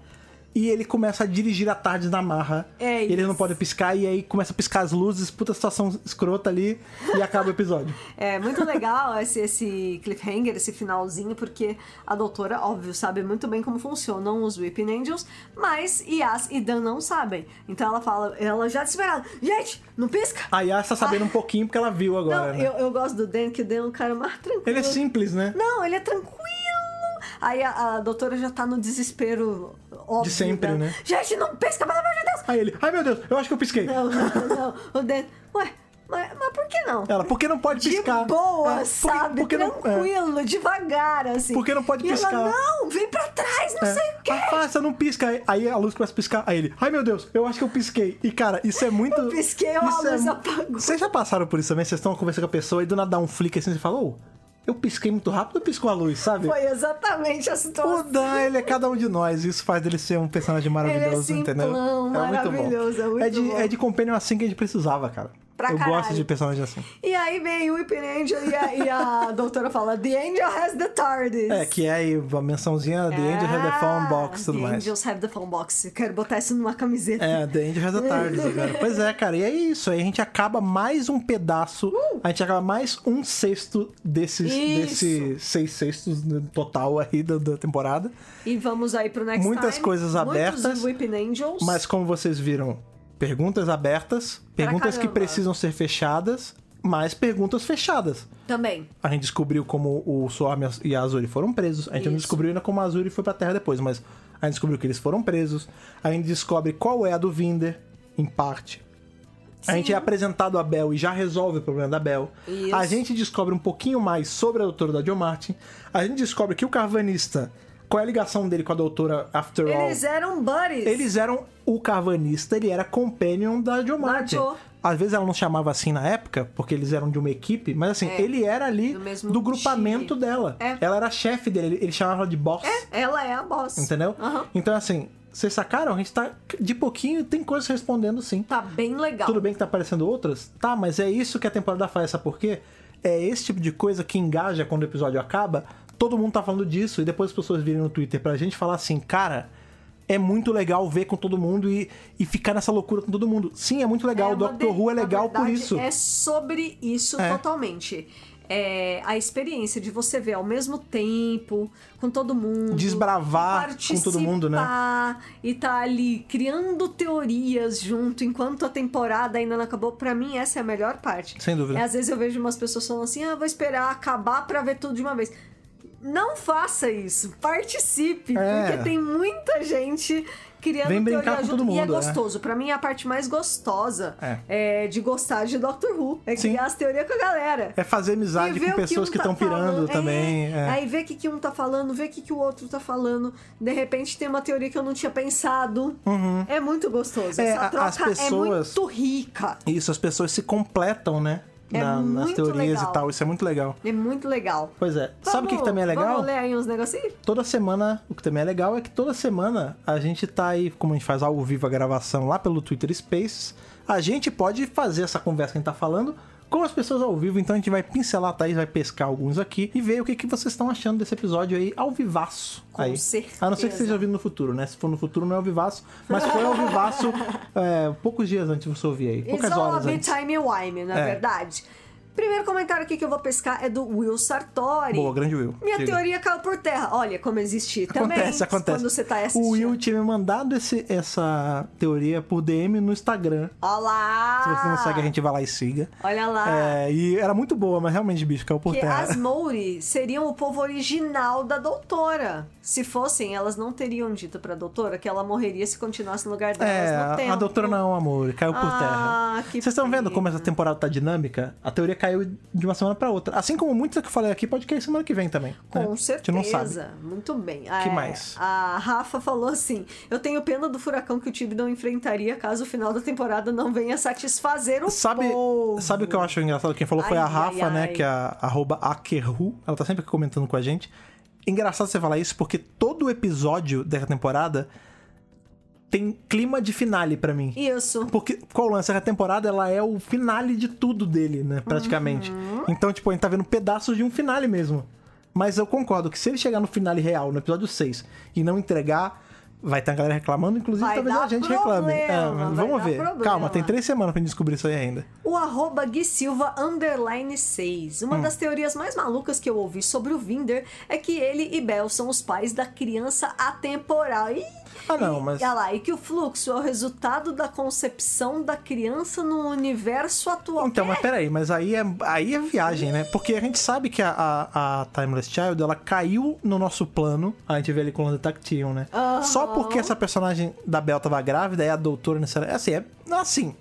e ele começa a dirigir a tarde na marra. É e ele não isso. pode piscar e aí começa a piscar as luzes, puta situação escrota ali e acaba o episódio. (laughs) É muito legal esse, esse cliffhanger, esse finalzinho, porque a doutora, óbvio, sabe muito bem como funcionam os Weeping Angels, mas Yas e Dan não sabem. Então ela fala, ela já desesperada, gente, não pisca! A Yas tá sabendo um pouquinho porque ela viu agora, não, né? eu, eu gosto do Dan, que o Dan é um cara mais tranquilo. Ele é simples, né? Não, ele é tranquilo. Aí a, a doutora já tá no desespero óbvio. De sempre, né? Gente, não pisca, pelo amor de Deus! Aí ele, ai meu Deus, eu acho que eu pisquei. Não, não, não. O Dan, ué, mas, mas por que não? Ela, por que não pode De piscar? boa, É, sabe? por que não- é. Tranquilo, devagar, assim. Por que não pode e piscar? Ela, não, vem pra trás, não sei o quê. Afasta, não pisca. Aí- a luz começa a piscar. Aí ele, ai meu Deus, eu acho que eu pisquei. E cara, isso é muito. Eu pisquei, a isso luz mu- apagou. Vocês já passaram por isso também? Vocês estão conversando com a pessoa e do nada dá um flick assim e você fala, ô, eu pisquei muito rápido ou piscou a luz, sabe? Foi exatamente a O situação. Dan, ele é cada um de nós. Isso faz dele ser um personagem maravilhoso, Ele é entendeu? simplão, maravilhoso, é muito de, bom. É de companion assim que a gente precisava, cara. Pra eu caralho. gosto de personagem assim. E aí vem o Weeping Angel e a, e a (laughs) doutora fala: The Angel has the TARDIS. É, que é aí a mençãozinha The Angel Have the Phone Box e tudo Ah, The mais. Angels have the phone box. Eu quero botar isso numa camiseta. É, The Angel Has a TARDIS (laughs) agora. Pois é, cara. E é isso. Aí a gente acaba mais um pedaço. A gente acaba mais um sexto desses, Isso. desses seis sextos no total aí da, da temporada. E vamos aí pro next Muitas time. coisas abertas, Muitos Weeping Angels. Mas como vocês viram, perguntas abertas, perguntas que precisam ser fechadas, mas perguntas fechadas. Também. A gente descobriu como o Swarm e a Azuri foram presos. A gente não Isso. descobriu ainda como a Azuri foi pra Terra depois, mas a gente descobriu que eles foram presos. A gente descobre qual é a do Vinder, em parte. A Sim. gente é apresentado a Bel e já resolve o problema da Bel. Isso. A gente descobre um pouquinho mais sobre a doutora da John Martin. A gente descobre que o carvanista, qual é a ligação dele com a doutora After All? Eles eram buddies. Eles eram o carvanista, ele era companion da Jo Martin. Jo. Às vezes ela não chamava assim na época, porque eles eram de uma equipe, mas assim, É, ele era ali do mesmo do grupamento time. dela. É. Ela era chefe dele, ele, chamava ela de boss. Ela é a boss. Entendeu? Aham. Então, assim, vocês sacaram? A gente tá de pouquinho tem coisas respondendo sim. Tá bem legal. Tudo bem que tá aparecendo outras? Tá, mas é isso que a temporada faz, sabe por quê? É esse tipo de coisa que engaja quando o episódio acaba. Todo mundo tá falando disso e depois as pessoas virem no Twitter pra gente falar assim, cara, é muito legal ver com todo mundo e, e ficar nessa loucura com todo mundo. Sim, é muito legal. É Doctor de- Who é legal por isso. É sobre isso É. totalmente. É a experiência de você ver ao mesmo tempo, com todo mundo. Desbravar com todo mundo, né? E tá ali criando teorias junto enquanto a temporada ainda não acabou. Pra mim, essa é a melhor parte. Sem dúvida. É, às vezes eu vejo umas pessoas falando assim: ah, vou esperar acabar pra ver tudo de uma vez. Não faça isso, participe, É. porque tem muita gente criando Vem brincar com todo junto, E é mundo, é. gostoso. Pra mim, a parte mais gostosa É. é, de gostar de Doctor Who. É Sim. criar as teorias com a galera. É fazer amizade com o que pessoas um que tá estão pirando falando. também. É. é. Aí ver o que, que um tá falando, ver o que, que o outro tá falando. De repente tem uma teoria que eu não tinha pensado. É muito gostoso. É, Essa troca as pessoas- é muito rica. Isso, as pessoas se completam, né? É Na- nas teorias legal. e tal. Isso é muito legal. É muito legal. Pois é. Sabe o que, que Vamos- também é legal? Vamos ler aí uns negocinhos? Toda semana, o que também é legal é que toda semana a gente tá aí, como a gente faz ao vivo a gravação lá pelo Twitter Spaces, a gente pode fazer essa conversa que a gente tá falando com as pessoas ao vivo, então a gente vai pincelar, a Thaís vai pescar alguns aqui e ver o que, que vocês estão achando desse episódio aí ao vivaço. Com aí. certeza. A não ser que esteja ouvindo no futuro, né? Se for no futuro não é ao vivaço, mas foi ao vivaço (laughs) é, poucos dias antes de você ouvir aí, poucas It's horas antes. time wime, na É. verdade. Primeiro comentário aqui que eu vou pescar é do Will Sartori. Boa, grande Will. Minha Diga. teoria caiu por terra. Olha como existe também. Acontece, acontece. Quando você tá assistindo. o Will tinha me mandado esse- essa teoria por DM no Instagram. Olha lá! Se você não segue, a gente vai lá e siga. Olha lá. É, e era muito boa, mas realmente, bicho, caiu por Que terra. as Mouri seriam o povo original da doutora. Se fossem, elas não teriam dito pra doutora que ela morreria se continuasse no lugar delas É, no tempo. a doutora não, amor, caiu por Ah, terra. que Vocês estão vendo como essa temporada tá dinâmica? A teoria caiu de uma semana pra outra. Assim como muitas que eu falei aqui, pode cair semana que vem também. né? Com gente certeza. não sabe. Muito bem. Que É, mais? A Rafa falou assim: Eu tenho pena do furacão que o Tibidon enfrentaria caso o final da temporada não venha satisfazer o Sabe, povo. sabe o que eu acho engraçado? Quem falou foi Ai, a Rafa, ai, né? ai. Que é a arroba Akerru. Ela tá sempre comentando com a gente. Engraçado você falar isso, porque todo episódio dessa temporada tem clima de finale pra mim. Isso. Porque qual o lance? Essa temporada ela é o finale de tudo dele, né? Praticamente. Uhum. Então, tipo, a gente tá vendo pedaços de um finale mesmo. Mas eu concordo que se ele chegar no finale real, no episódio 6, e não entregar, vai ter a galera reclamando, inclusive Vai talvez a gente reclame. É, problema, mas vai vamos ver. problema. Calma, tem três semanas pra gente descobrir isso aí ainda. O arroba Gui Silva underline 6. Hum. Uma das teorias mais malucas que eu ouvi sobre o Vinder é que ele e Bel são os pais da criança atemporal. Ih, Ah, não, e, mas- olha lá, e que o fluxo é o resultado da concepção da criança no universo atual. Então, É, mas peraí, mas aí é, aí é viagem, né? Porque a gente sabe que a, a, a Timeless Child, ela caiu no nosso plano, a gente vê ali com o Detective, né? Aham. Só porque essa personagem da Belle tava grávida e a doutora necessariamente... Assim, é assim...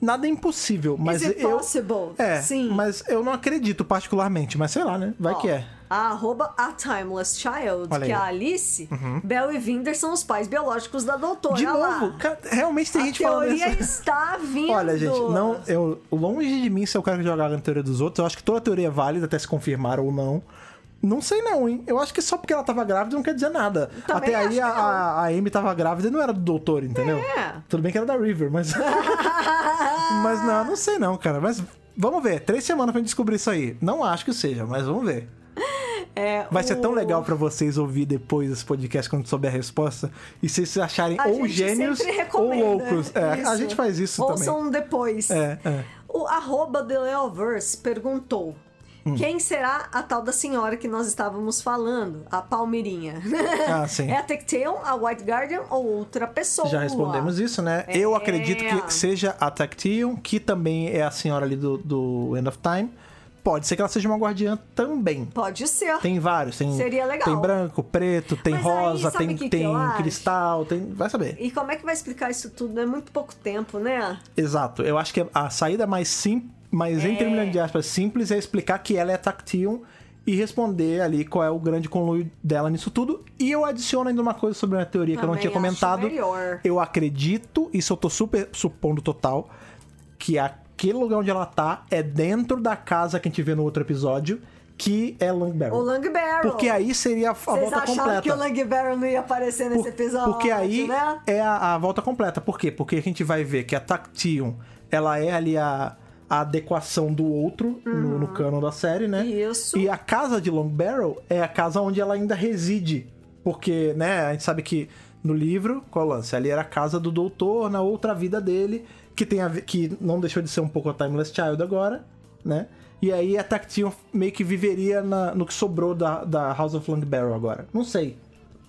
Nada é impossível, mas Is it eu... possible? É, Sim. mas eu não acredito particularmente, mas sei lá, né? Vai Ó, que é. A arroba A Timeless Child, Olha que é aí. Uhum. a Alice, Bel e Vinder são os pais biológicos da doutora. De Olha lá. novo, cara, realmente tem a gente falando teoria isso. está vindo. Olha, gente, não, eu longe de mim ser o cara que jogar na teoria dos outros. Eu acho que toda teoria é válida, até se confirmar ou não. Não sei não, hein? Eu acho que só porque ela tava grávida não quer dizer nada. Também Até aí a, a, a Amy tava grávida e não era do doutor, entendeu? É. Tudo bem que era da River, mas. (laughs) mas não, não sei não, cara. Mas vamos ver. Três semanas pra gente descobrir isso aí. Não acho que seja, mas vamos ver. É, Vai ser tão o- legal pra vocês ouvir depois esse podcast quando souber a resposta. E se vocês acharem A ou gênios ou loucos. É, a gente faz isso também. Ouçam depois. É, é. O arroba The Leoverse perguntou. Hum. Quem será a tal da senhora que nós estávamos falando? A Palmeirinha. (laughs) Ah, sim. É a Tecteon, a White Guardian ou outra pessoa? Já respondemos isso, né? Eu É. acredito que seja a Tactium, que também é a senhora ali do, do End of Time. Pode ser que ela seja uma guardiã também. Pode ser. Tem vários, tem, Seria legal. tem branco, preto, tem Mas aí, rosa, sabe tem, que que tem eu acho? cristal, tem. Vai saber. E como é que vai explicar isso tudo? É muito pouco tempo, né? Exato. Eu acho que a saída mais simples, mais É. entre milhões de aspas, simples é explicar que ela é Tactium e responder ali qual é o grande conluio dela nisso tudo. E eu adiciono ainda uma coisa sobre a teoria que eu não Também tinha comentado. melhor. Eu acredito, isso eu tô super supondo total, que aquele lugar onde ela tá é dentro da casa que a gente vê no outro episódio, que é Long Barrel. O Lang Barrel. Porque aí seria a, Vocês volta acharam completa. que o Lang Barrel não ia aparecer nesse Por- episódio, Porque aí né? é a, a volta completa. Por quê? Porque a gente vai ver que a Tactium, ela é ali a, a adequação do outro no, no canon da série, né? Uhum. Isso. E a casa de Long Barrel é a casa onde ela ainda reside. Porque, né, a gente sabe que no livro, qual o lance? Ali era a casa do doutor, na outra vida dele, que tem a que não deixou de ser um pouco a Timeless Child agora, né? E aí a Tactium meio que viveria na- no que sobrou da, da House of Long Barrel agora. Não sei.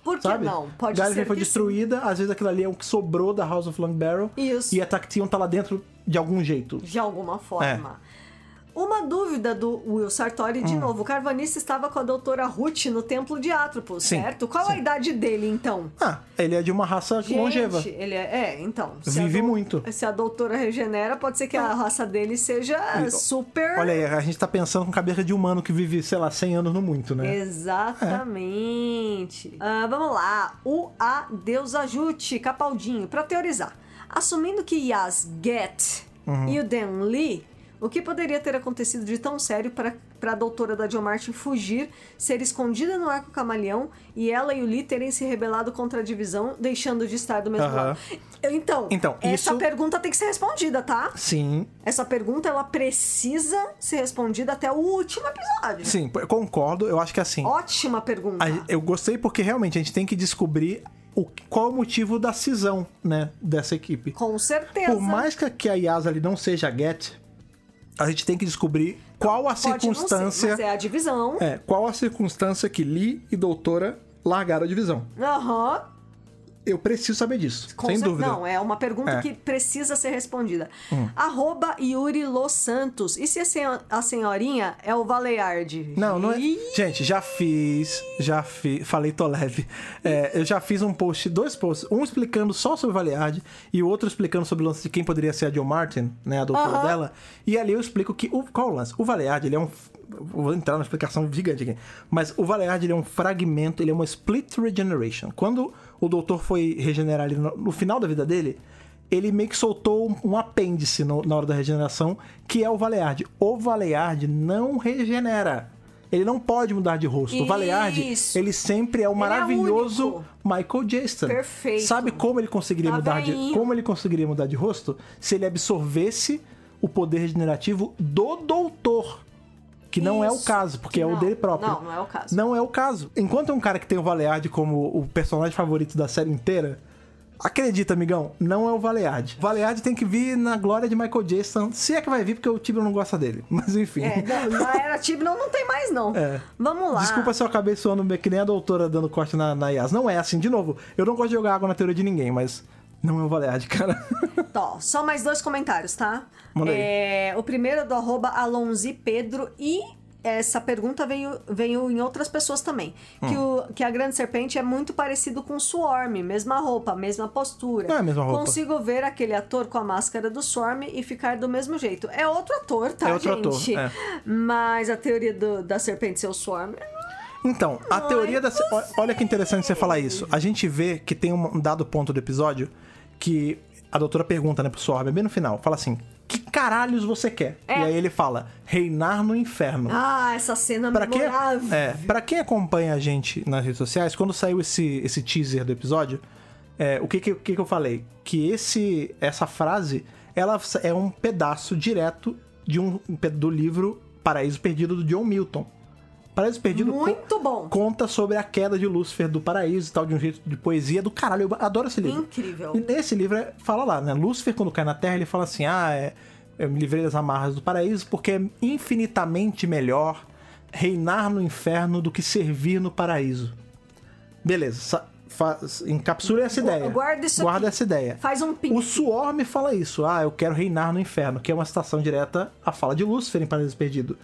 Por que Sabe? não? Pode Gallifrey ser foi destruída, às vezes aquilo ali é o que sobrou da House of Long Barrel. Isso. E a Tactium tá lá dentro de algum jeito. de alguma forma. É. Uma dúvida do Will Sartori, Hum. de novo. O Carvanista estava com a doutora Ruth no Templo de Atropos, Sim, certo? Qual a sim. idade dele, então? Ah, ele é de uma raça Gente, longeva. ele é... É, então. a Vive dou- muito. Se a doutora regenera, pode ser que a raça dele seja E- super... Olha aí, a gente tá pensando com cabeça de humano que vive, sei lá, 100 anos no muito, né? Exatamente. Ah, vamos lá. O A Deus Ajute, Capaldinho, pra teorizar. Assumindo que Yas Get Uhum. e o Dan Lee, o que poderia ter acontecido de tão sério para a doutora da John Martin fugir, ser escondida no arco camaleão e ela e o Lee terem se rebelado contra a divisão, deixando de estar do mesmo Aham. lado? Então, Então, essa isso- pergunta tem que ser respondida, tá? Sim, Essa pergunta ela precisa ser respondida até o último episódio. sim, eu concordo. Eu acho que assim. Ótima pergunta. a- eu gostei porque realmente a gente tem que descobrir o, qual é o motivo da cisão, né, dessa equipe. Com certeza. Por mais que, que a Yas ali não seja a Get, a gente tem que descobrir qual a Pode não ser, circunstância. mas é a divisão. É, qual a circunstância que Lee e Doutora largaram a divisão. Aham. Eu preciso saber disso, Com sem cer- dúvida. Não, é uma pergunta É. Hum. que precisa ser respondida. Arroba Yuri Los Santos. E se a, senho- a senhorinha é o Valearde? Não, não é. Gente, já fiz. Já fiz. Falei, tô leve. É, eu já fiz um post, dois posts. Um explicando só sobre o Valeard e o outro explicando sobre o lance de quem poderia ser a Jill Martin, né? A doutora Aham. dela. E ali eu explico que. O, qual é o lance? O Valeard, ele é um. Vou entrar numa explicação gigante aqui. Mas o Valeard, ele é um fragmento, ele é uma split regeneration. Quando o doutor foi regenerar ali no, final da vida dele. Ele meio que soltou um, apêndice no- na hora da regeneração, que é o Valeard. O Valeard não regenera. Ele não pode mudar de rosto. O Valeard, Isso. ele sempre é o Ele é maravilhoso único. Michael Jackson. Perfeito. Sabe como ele conseguiria Tá mudar de como ele conseguiria mudar de rosto? Se ele absorvesse o poder regenerativo do doutor. Que não é o Isso. caso, porque Que é o não. dele próprio. Não, não é o caso. Não é o caso. Enquanto é um cara que tem o Valeard como o personagem favorito da série inteira, acredita, amigão, não é o Valeard. Valeard tem que vir na glória de Michael Jackson, se é que vai vir, porque o Tibio não gosta dele. (laughs) Mas enfim. É, não, na era Tibnon não tem mais, não. É. Vamos lá. Desculpa se eu acabei soando meio que nem a doutora dando corte na, na Yas. Não é assim, de novo. Eu não gosto de jogar água na teoria de ninguém, mas não é o Valeard, cara. (laughs) Tó, só mais dois comentários, tá? Manda aí. É, o primeiro é do arroba Alonzi Pedro e essa pergunta veio, veio em outras pessoas também. Que, Hum. o, que a grande serpente é muito parecido com o Swarm, mesma roupa, mesma postura. Não é a mesma roupa. Consigo ver aquele ator com a máscara do Swarm e ficar do mesmo jeito. É outro ator, tá, É outro gente? ator, é. Mas a teoria do- da serpente ser o Swarm. Então, a teoria é da. Olha que interessante você falar isso. A gente vê que tem um dado ponto do episódio que a doutora pergunta, né, pro Sorb, bem no final. Fala assim: Que caralhos você quer? É. E aí ele fala: Reinar no inferno. Ah, essa cena Pra quem, memorável. é, pra quem acompanha a gente nas redes sociais, quando saiu esse, esse teaser do episódio, é, o que, que que eu falei? Que esse, essa frase ela é um pedaço direto de um, do livro Paraíso Perdido do John Milton. Paraíso Perdido Muito bom. conta sobre a queda de Lúcifer do paraíso e tal, de um jeito de poesia do caralho. Eu adoro esse livro. Incrível. E nesse livro é- fala lá, né? Lúcifer, quando cai na Terra, ele fala assim: ah, é, eu me livrei das amarras do paraíso porque é infinitamente melhor reinar no inferno do que servir no paraíso. Beleza, faz, encapsule essa ideia. guarda isso Guarda aqui. essa ideia. Faz um pin. O Suor me fala isso. Ah, eu quero reinar no inferno, que é uma citação direta à fala de Lúcifer em Paraíso Perdido.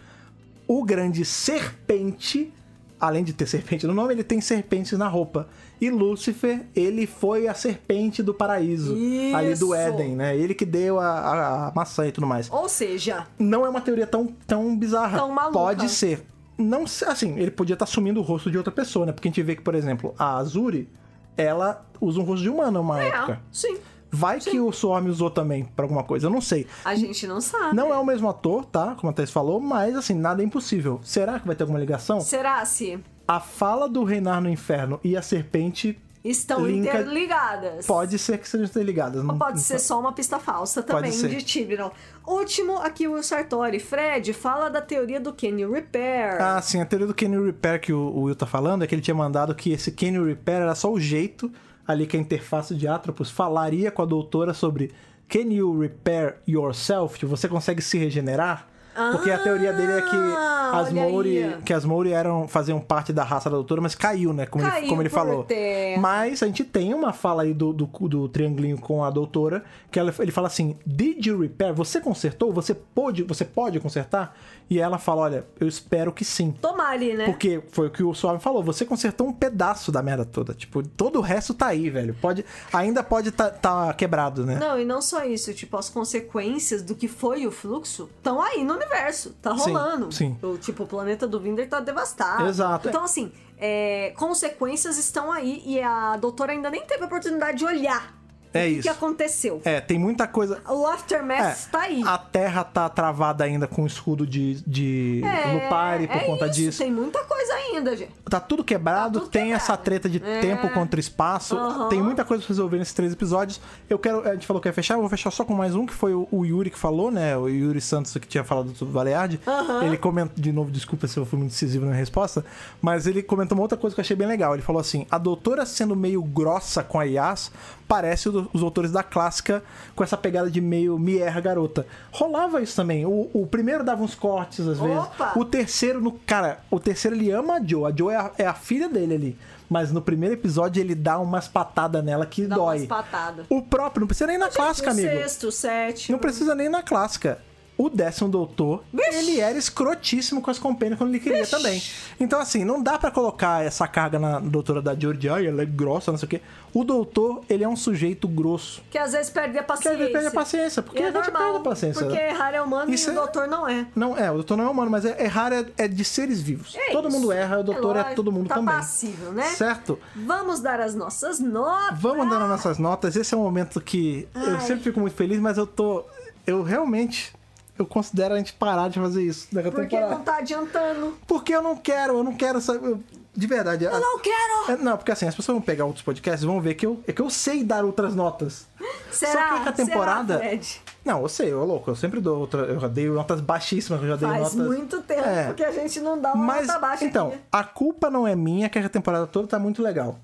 O grande serpente, além de ter serpente no nome, ele tem serpentes na roupa. E Lúcifer, ele foi a serpente do paraíso, ali do Isso. Éden, né? Ele que deu a, a- a maçã e tudo mais. Ou seja, Não é uma teoria tão, tão bizarra. Tão maluca. Pode ser. Não, assim, ele podia estar assumindo o rosto de outra pessoa, né? Porque a gente vê que, por exemplo, a Azuri, ela usa um rosto de humana uma é, época. sim. Vai que o Swarm usou também pra alguma coisa, eu não sei. A gente não sabe. Não é o mesmo ator, tá? Como a Thais falou, mas assim, nada é impossível. Será que vai ter alguma ligação? Será se A fala do Reinar no Inferno e a serpente estão Linka- interligadas? pode ser que sejam interligadas. Não, Pode ser só uma pista falsa também de Tibnon. Último aqui o Will Sartori. Fred, fala da teoria do Kenny Repair. Ah, sim, a teoria do Kenny Repair que o, o Will tá falando é que ele tinha mandado que esse Kenny Repair era só o jeito ali que a interface de Atropos falaria com a doutora sobre Can you repair yourself? Você consegue se regenerar? Porque a teoria dele é que as olha Mouri, aí. que as Mouri eram faziam parte da raça da doutora, mas caiu, né? Como ele, Caiu como ele falou. terra. Mas a gente tem uma fala aí do, do, do triangulinho com a doutora, que ela- ele fala assim: Did you repair? Você consertou? Você pode, você pode consertar? E ela fala: Olha, eu espero que sim. Tomar ali, né? Porque foi o que o Suave falou, você consertou um pedaço da merda toda. Tipo, todo o resto tá aí, velho. Pode, ainda pode tá, tá quebrado, né? Não, e não só isso, tipo, as consequências do que foi o fluxo estão aí no universo, tá Sim, rolando. sim. O, tipo, o planeta do Vinder tá devastado. Exato. Então, assim, é, consequências estão aí e a doutora ainda nem teve a oportunidade de olhar É o que, isso. que aconteceu. É, tem muita coisa. O aftermath É, tá aí. A Terra tá travada ainda com o escudo de, de É, Lupari por é conta isso, disso. Tem muita coisa ainda. gente. Tá tudo quebrado, Tá tudo tem quebrado. essa treta de É. tempo contra espaço. Aham. Tem muita coisa pra resolver nesses três episódios. Eu quero. A gente falou que ia fechar, eu vou fechar só com mais um, que foi o, o Yuri que falou, né? O Yuri Santos que tinha falado sobre o Baleardi. Aham. Ele comenta, de novo, desculpa se eu fui muito decisivo na resposta, mas ele comentou uma outra coisa que eu achei bem legal. Ele falou assim: a doutora sendo meio grossa com a Yas, parece os autores da clássica com essa pegada de meio me erra garota. Rolava isso também. O, o primeiro dava uns cortes às vezes. Opa! O terceiro, no cara, o terceiro ele ama a Joe. A Joe é a, é a filha dele ali. Mas no primeiro episódio ele dá umas patadas nela que Dá dói. umas patadas. O próprio, não precisa nem na clássica, amigo. sexto, sétimo. Não precisa nem na clássica. O décimo doutor, ele era escrotíssimo com as companhias quando ele queria também. Então, assim, não dá pra colocar essa carga na doutora da George, ai, ela é grossa, não sei o quê. O doutor, ele é um sujeito grosso. Que às vezes perde a Que paciência. às vezes perde a paciência, porque E é a gente normal, perde a paciência. Porque errar é humano Isso e o é- doutor não é. Não, é, o doutor não é humano, mas é- errar é, é de seres vivos. É todo isso. mundo erra, o doutor é, lógico, todo mundo tá também. passível, né? Certo? Vamos dar as nossas notas. Vamos dando nossas notas. Esse é um momento que eu Ai. sempre fico muito feliz, mas eu tô. Eu realmente. Eu considero a gente parar de fazer isso nessa Porque não tá adiantando. Porque eu não quero, eu não quero saber. De verdade. Eu não quero! É, não, porque assim, as pessoas vão pegar outros podcasts e vão ver que eu, é que eu sei dar outras notas. (gasps) Será? que a temporada- Será, Fred? Não, eu sei, eu louco, eu sempre dou outra. Eu já dei notas baixíssimas, eu já dei Faz notas. muito tempo É. que a gente não dá uma Mas, nota baixa então, aqui. a culpa não é minha, que a temporada toda tá muito legal.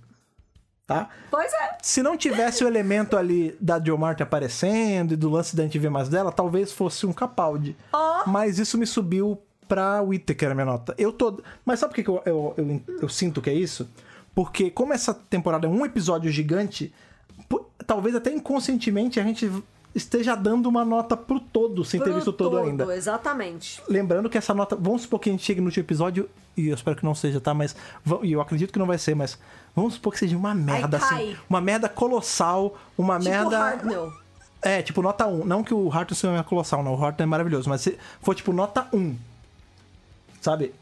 Tá? Pois é. Se não tivesse o elemento ali da Joe Martin aparecendo e do lance da gente ver mais dela, talvez fosse um Capaldi. Ó. Mas isso me subiu pra Whittaker a minha nota. Eu tô. Mas sabe por que eu, eu, eu, eu sinto que é isso? Porque, como essa temporada é um episódio gigante, talvez até inconscientemente a gente esteja dando uma nota pro todo, sem ter Pro visto todo, ainda. Exatamente. Lembrando que essa nota. Vamos supor que a gente chegue no último episódio, e eu espero que não seja, tá? Mas. E eu acredito que não vai ser, mas. Vamos supor que seja uma merda, cai. assim. Uma merda colossal, uma Tipo merda. É, tipo nota 1. Não que o Harton seja uma colossal, não. O Harton é maravilhoso, mas se for tipo nota 1. Sabe?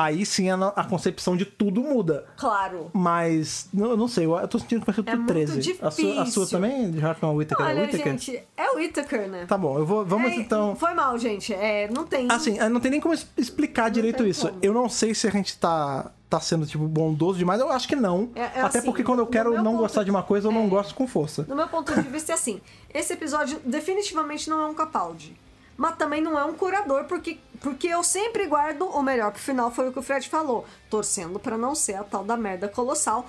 Aí sim a, a concepção de tudo muda. Claro. Mas, não, eu não sei, eu, eu tô sentindo que vai ser É tudo muito 13. A sua, a sua também, de Harton Whittaker? é Olha, Whittaker? gente, é o Whittaker, né? Tá bom, eu vou. Vamos É, então. Foi mal, gente. É, não tem. Assim, não tem nem como explicar direito tem isso. como. Eu não sei se a gente tá, tá sendo, tipo, bondoso demais. Eu acho que não. É- é Até assim, porque quando eu quero não ponto- gostar de uma coisa, eu não é. gosto com força. No meu ponto de vista é assim: esse episódio definitivamente não é um Capaldi. Mas também não é um curador, porque, porque eu sempre guardo o melhor pro final, foi o que o Fred falou. Torcendo pra não ser a tal da merda colossal.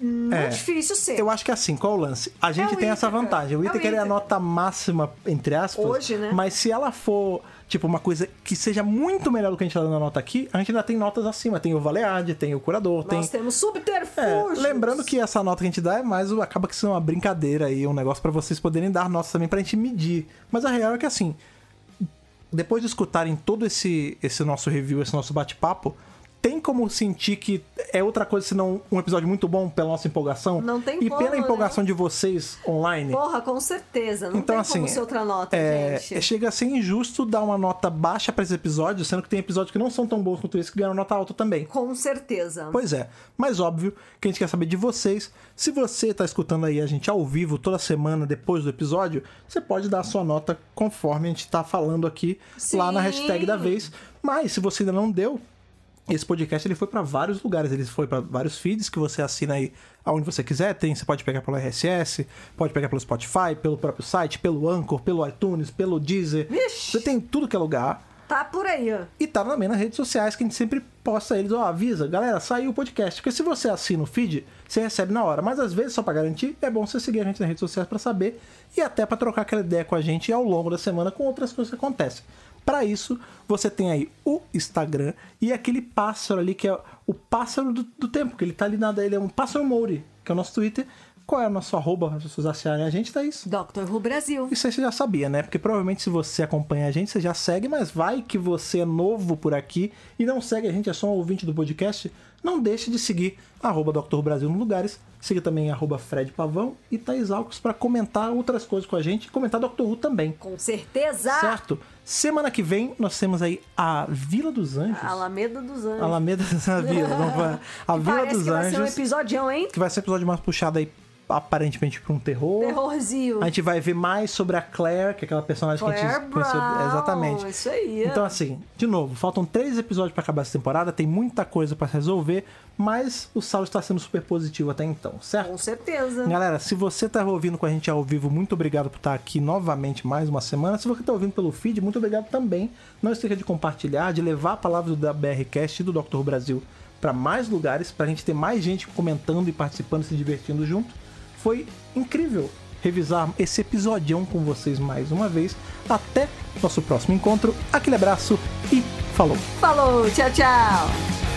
Muito É. difícil ser. Eu acho que é assim, qual o lance? A gente o tem essa Whittaker. vantagem. O É o Whittaker é, a nota máxima, entre aspas. Hoje, né? Mas se ela for, tipo, uma coisa que seja muito melhor do que a gente tá dando a nota aqui, a gente ainda tem notas acima. Tem o Valeade, tem o Curador, tem... Nós temos É, subterfúgios. lembrando que essa nota que a gente dá é mais acaba que sendo uma brincadeira aí, um negócio pra vocês poderem dar notas também pra gente medir. Mas a real é que assim, depois de escutarem todo esse esse nosso review, esse nosso bate-papo, tem como sentir que é outra coisa senão um episódio muito bom pela nossa empolgação Não tem e como, pela né? empolgação de vocês online. Porra, com certeza. Não Então, tem assim, como ser outra nota, é, gente. chega a ser injusto dar uma nota baixa pra esse episódio, sendo que tem episódios que não são tão bons quanto esse que ganham nota alta também. Com certeza. Pois é, mas óbvio que a gente quer saber de vocês. Se você tá escutando aí a gente ao vivo toda semana depois do episódio, você pode dar a sua nota conforme a gente tá falando aqui lá na Sim. hashtag da vez. Mas se você ainda não deu, esse podcast ele foi para vários lugares, ele foi para vários feeds que você assina aí aonde você quiser. Tem, você pode pegar pelo RSS, pode pegar pelo Spotify, pelo próprio site, pelo Anchor, pelo iTunes, pelo Deezer. Vixe. Você tem tudo que é lugar. Tá por aí, ó. E tá também nas redes sociais que a gente sempre posta eles, ó, avisa, galera, saiu o podcast. Porque se você assina o feed, você recebe na hora. Mas às vezes, só pra garantir, é bom você seguir a gente nas redes sociais pra saber e até pra trocar aquela ideia com a gente ao longo da semana com outras coisas que acontecem. Pra isso, você tem aí o Instagram e aquele pássaro ali que é o pássaro do, do tempo, que ele tá ali nada, ele é um pássaro Mouri, que é o nosso Twitter. Qual é o nosso arroba, as pessoas acharem a gente, tá isso? Dr. Who Brasil. Isso aí você já sabia, né? Porque provavelmente se você acompanha a gente, você já segue, mas vai que você é novo por aqui e não segue a gente, é só um ouvinte do podcast, não deixe de seguir arroba Dr. Brasil nos lugares. Siga também arroba Fred Pavão e Thaís Alcos para comentar outras coisas com a gente e comentar Dr. Who também. Com certeza. Certo? Semana que vem nós temos aí a Vila dos Anjos. Alameda dos Anjos. Alameda da Vila. A Vila Parece dos que vai ser um Anjos. episodião, hein? Que vai ser um episódio mais puxado aí aparentemente pra um terror. Terrorzinho. A gente vai ver mais sobre a Claire, que é aquela personagem que a Claire gente conheceu. Brown, Exatamente. Isso aí. Então, assim, de novo, faltam três episódios pra acabar essa temporada, tem muita coisa se resolver, mas o saldo está sendo super positivo até então, certo? Com certeza. Galera, se você tá ouvindo com a gente ao vivo, muito obrigado por estar aqui novamente mais uma semana. Se você tá ouvindo pelo feed, muito obrigado também. Não esqueça de compartilhar, de levar a palavra do BRCast e do Dr. Brasil para mais lugares, pra gente ter mais gente comentando e participando, se divertindo junto. Foi incrível revisar esse episodião com vocês mais uma vez. Até nosso próximo encontro. Aquele abraço e falou! Falou, tchau, tchau.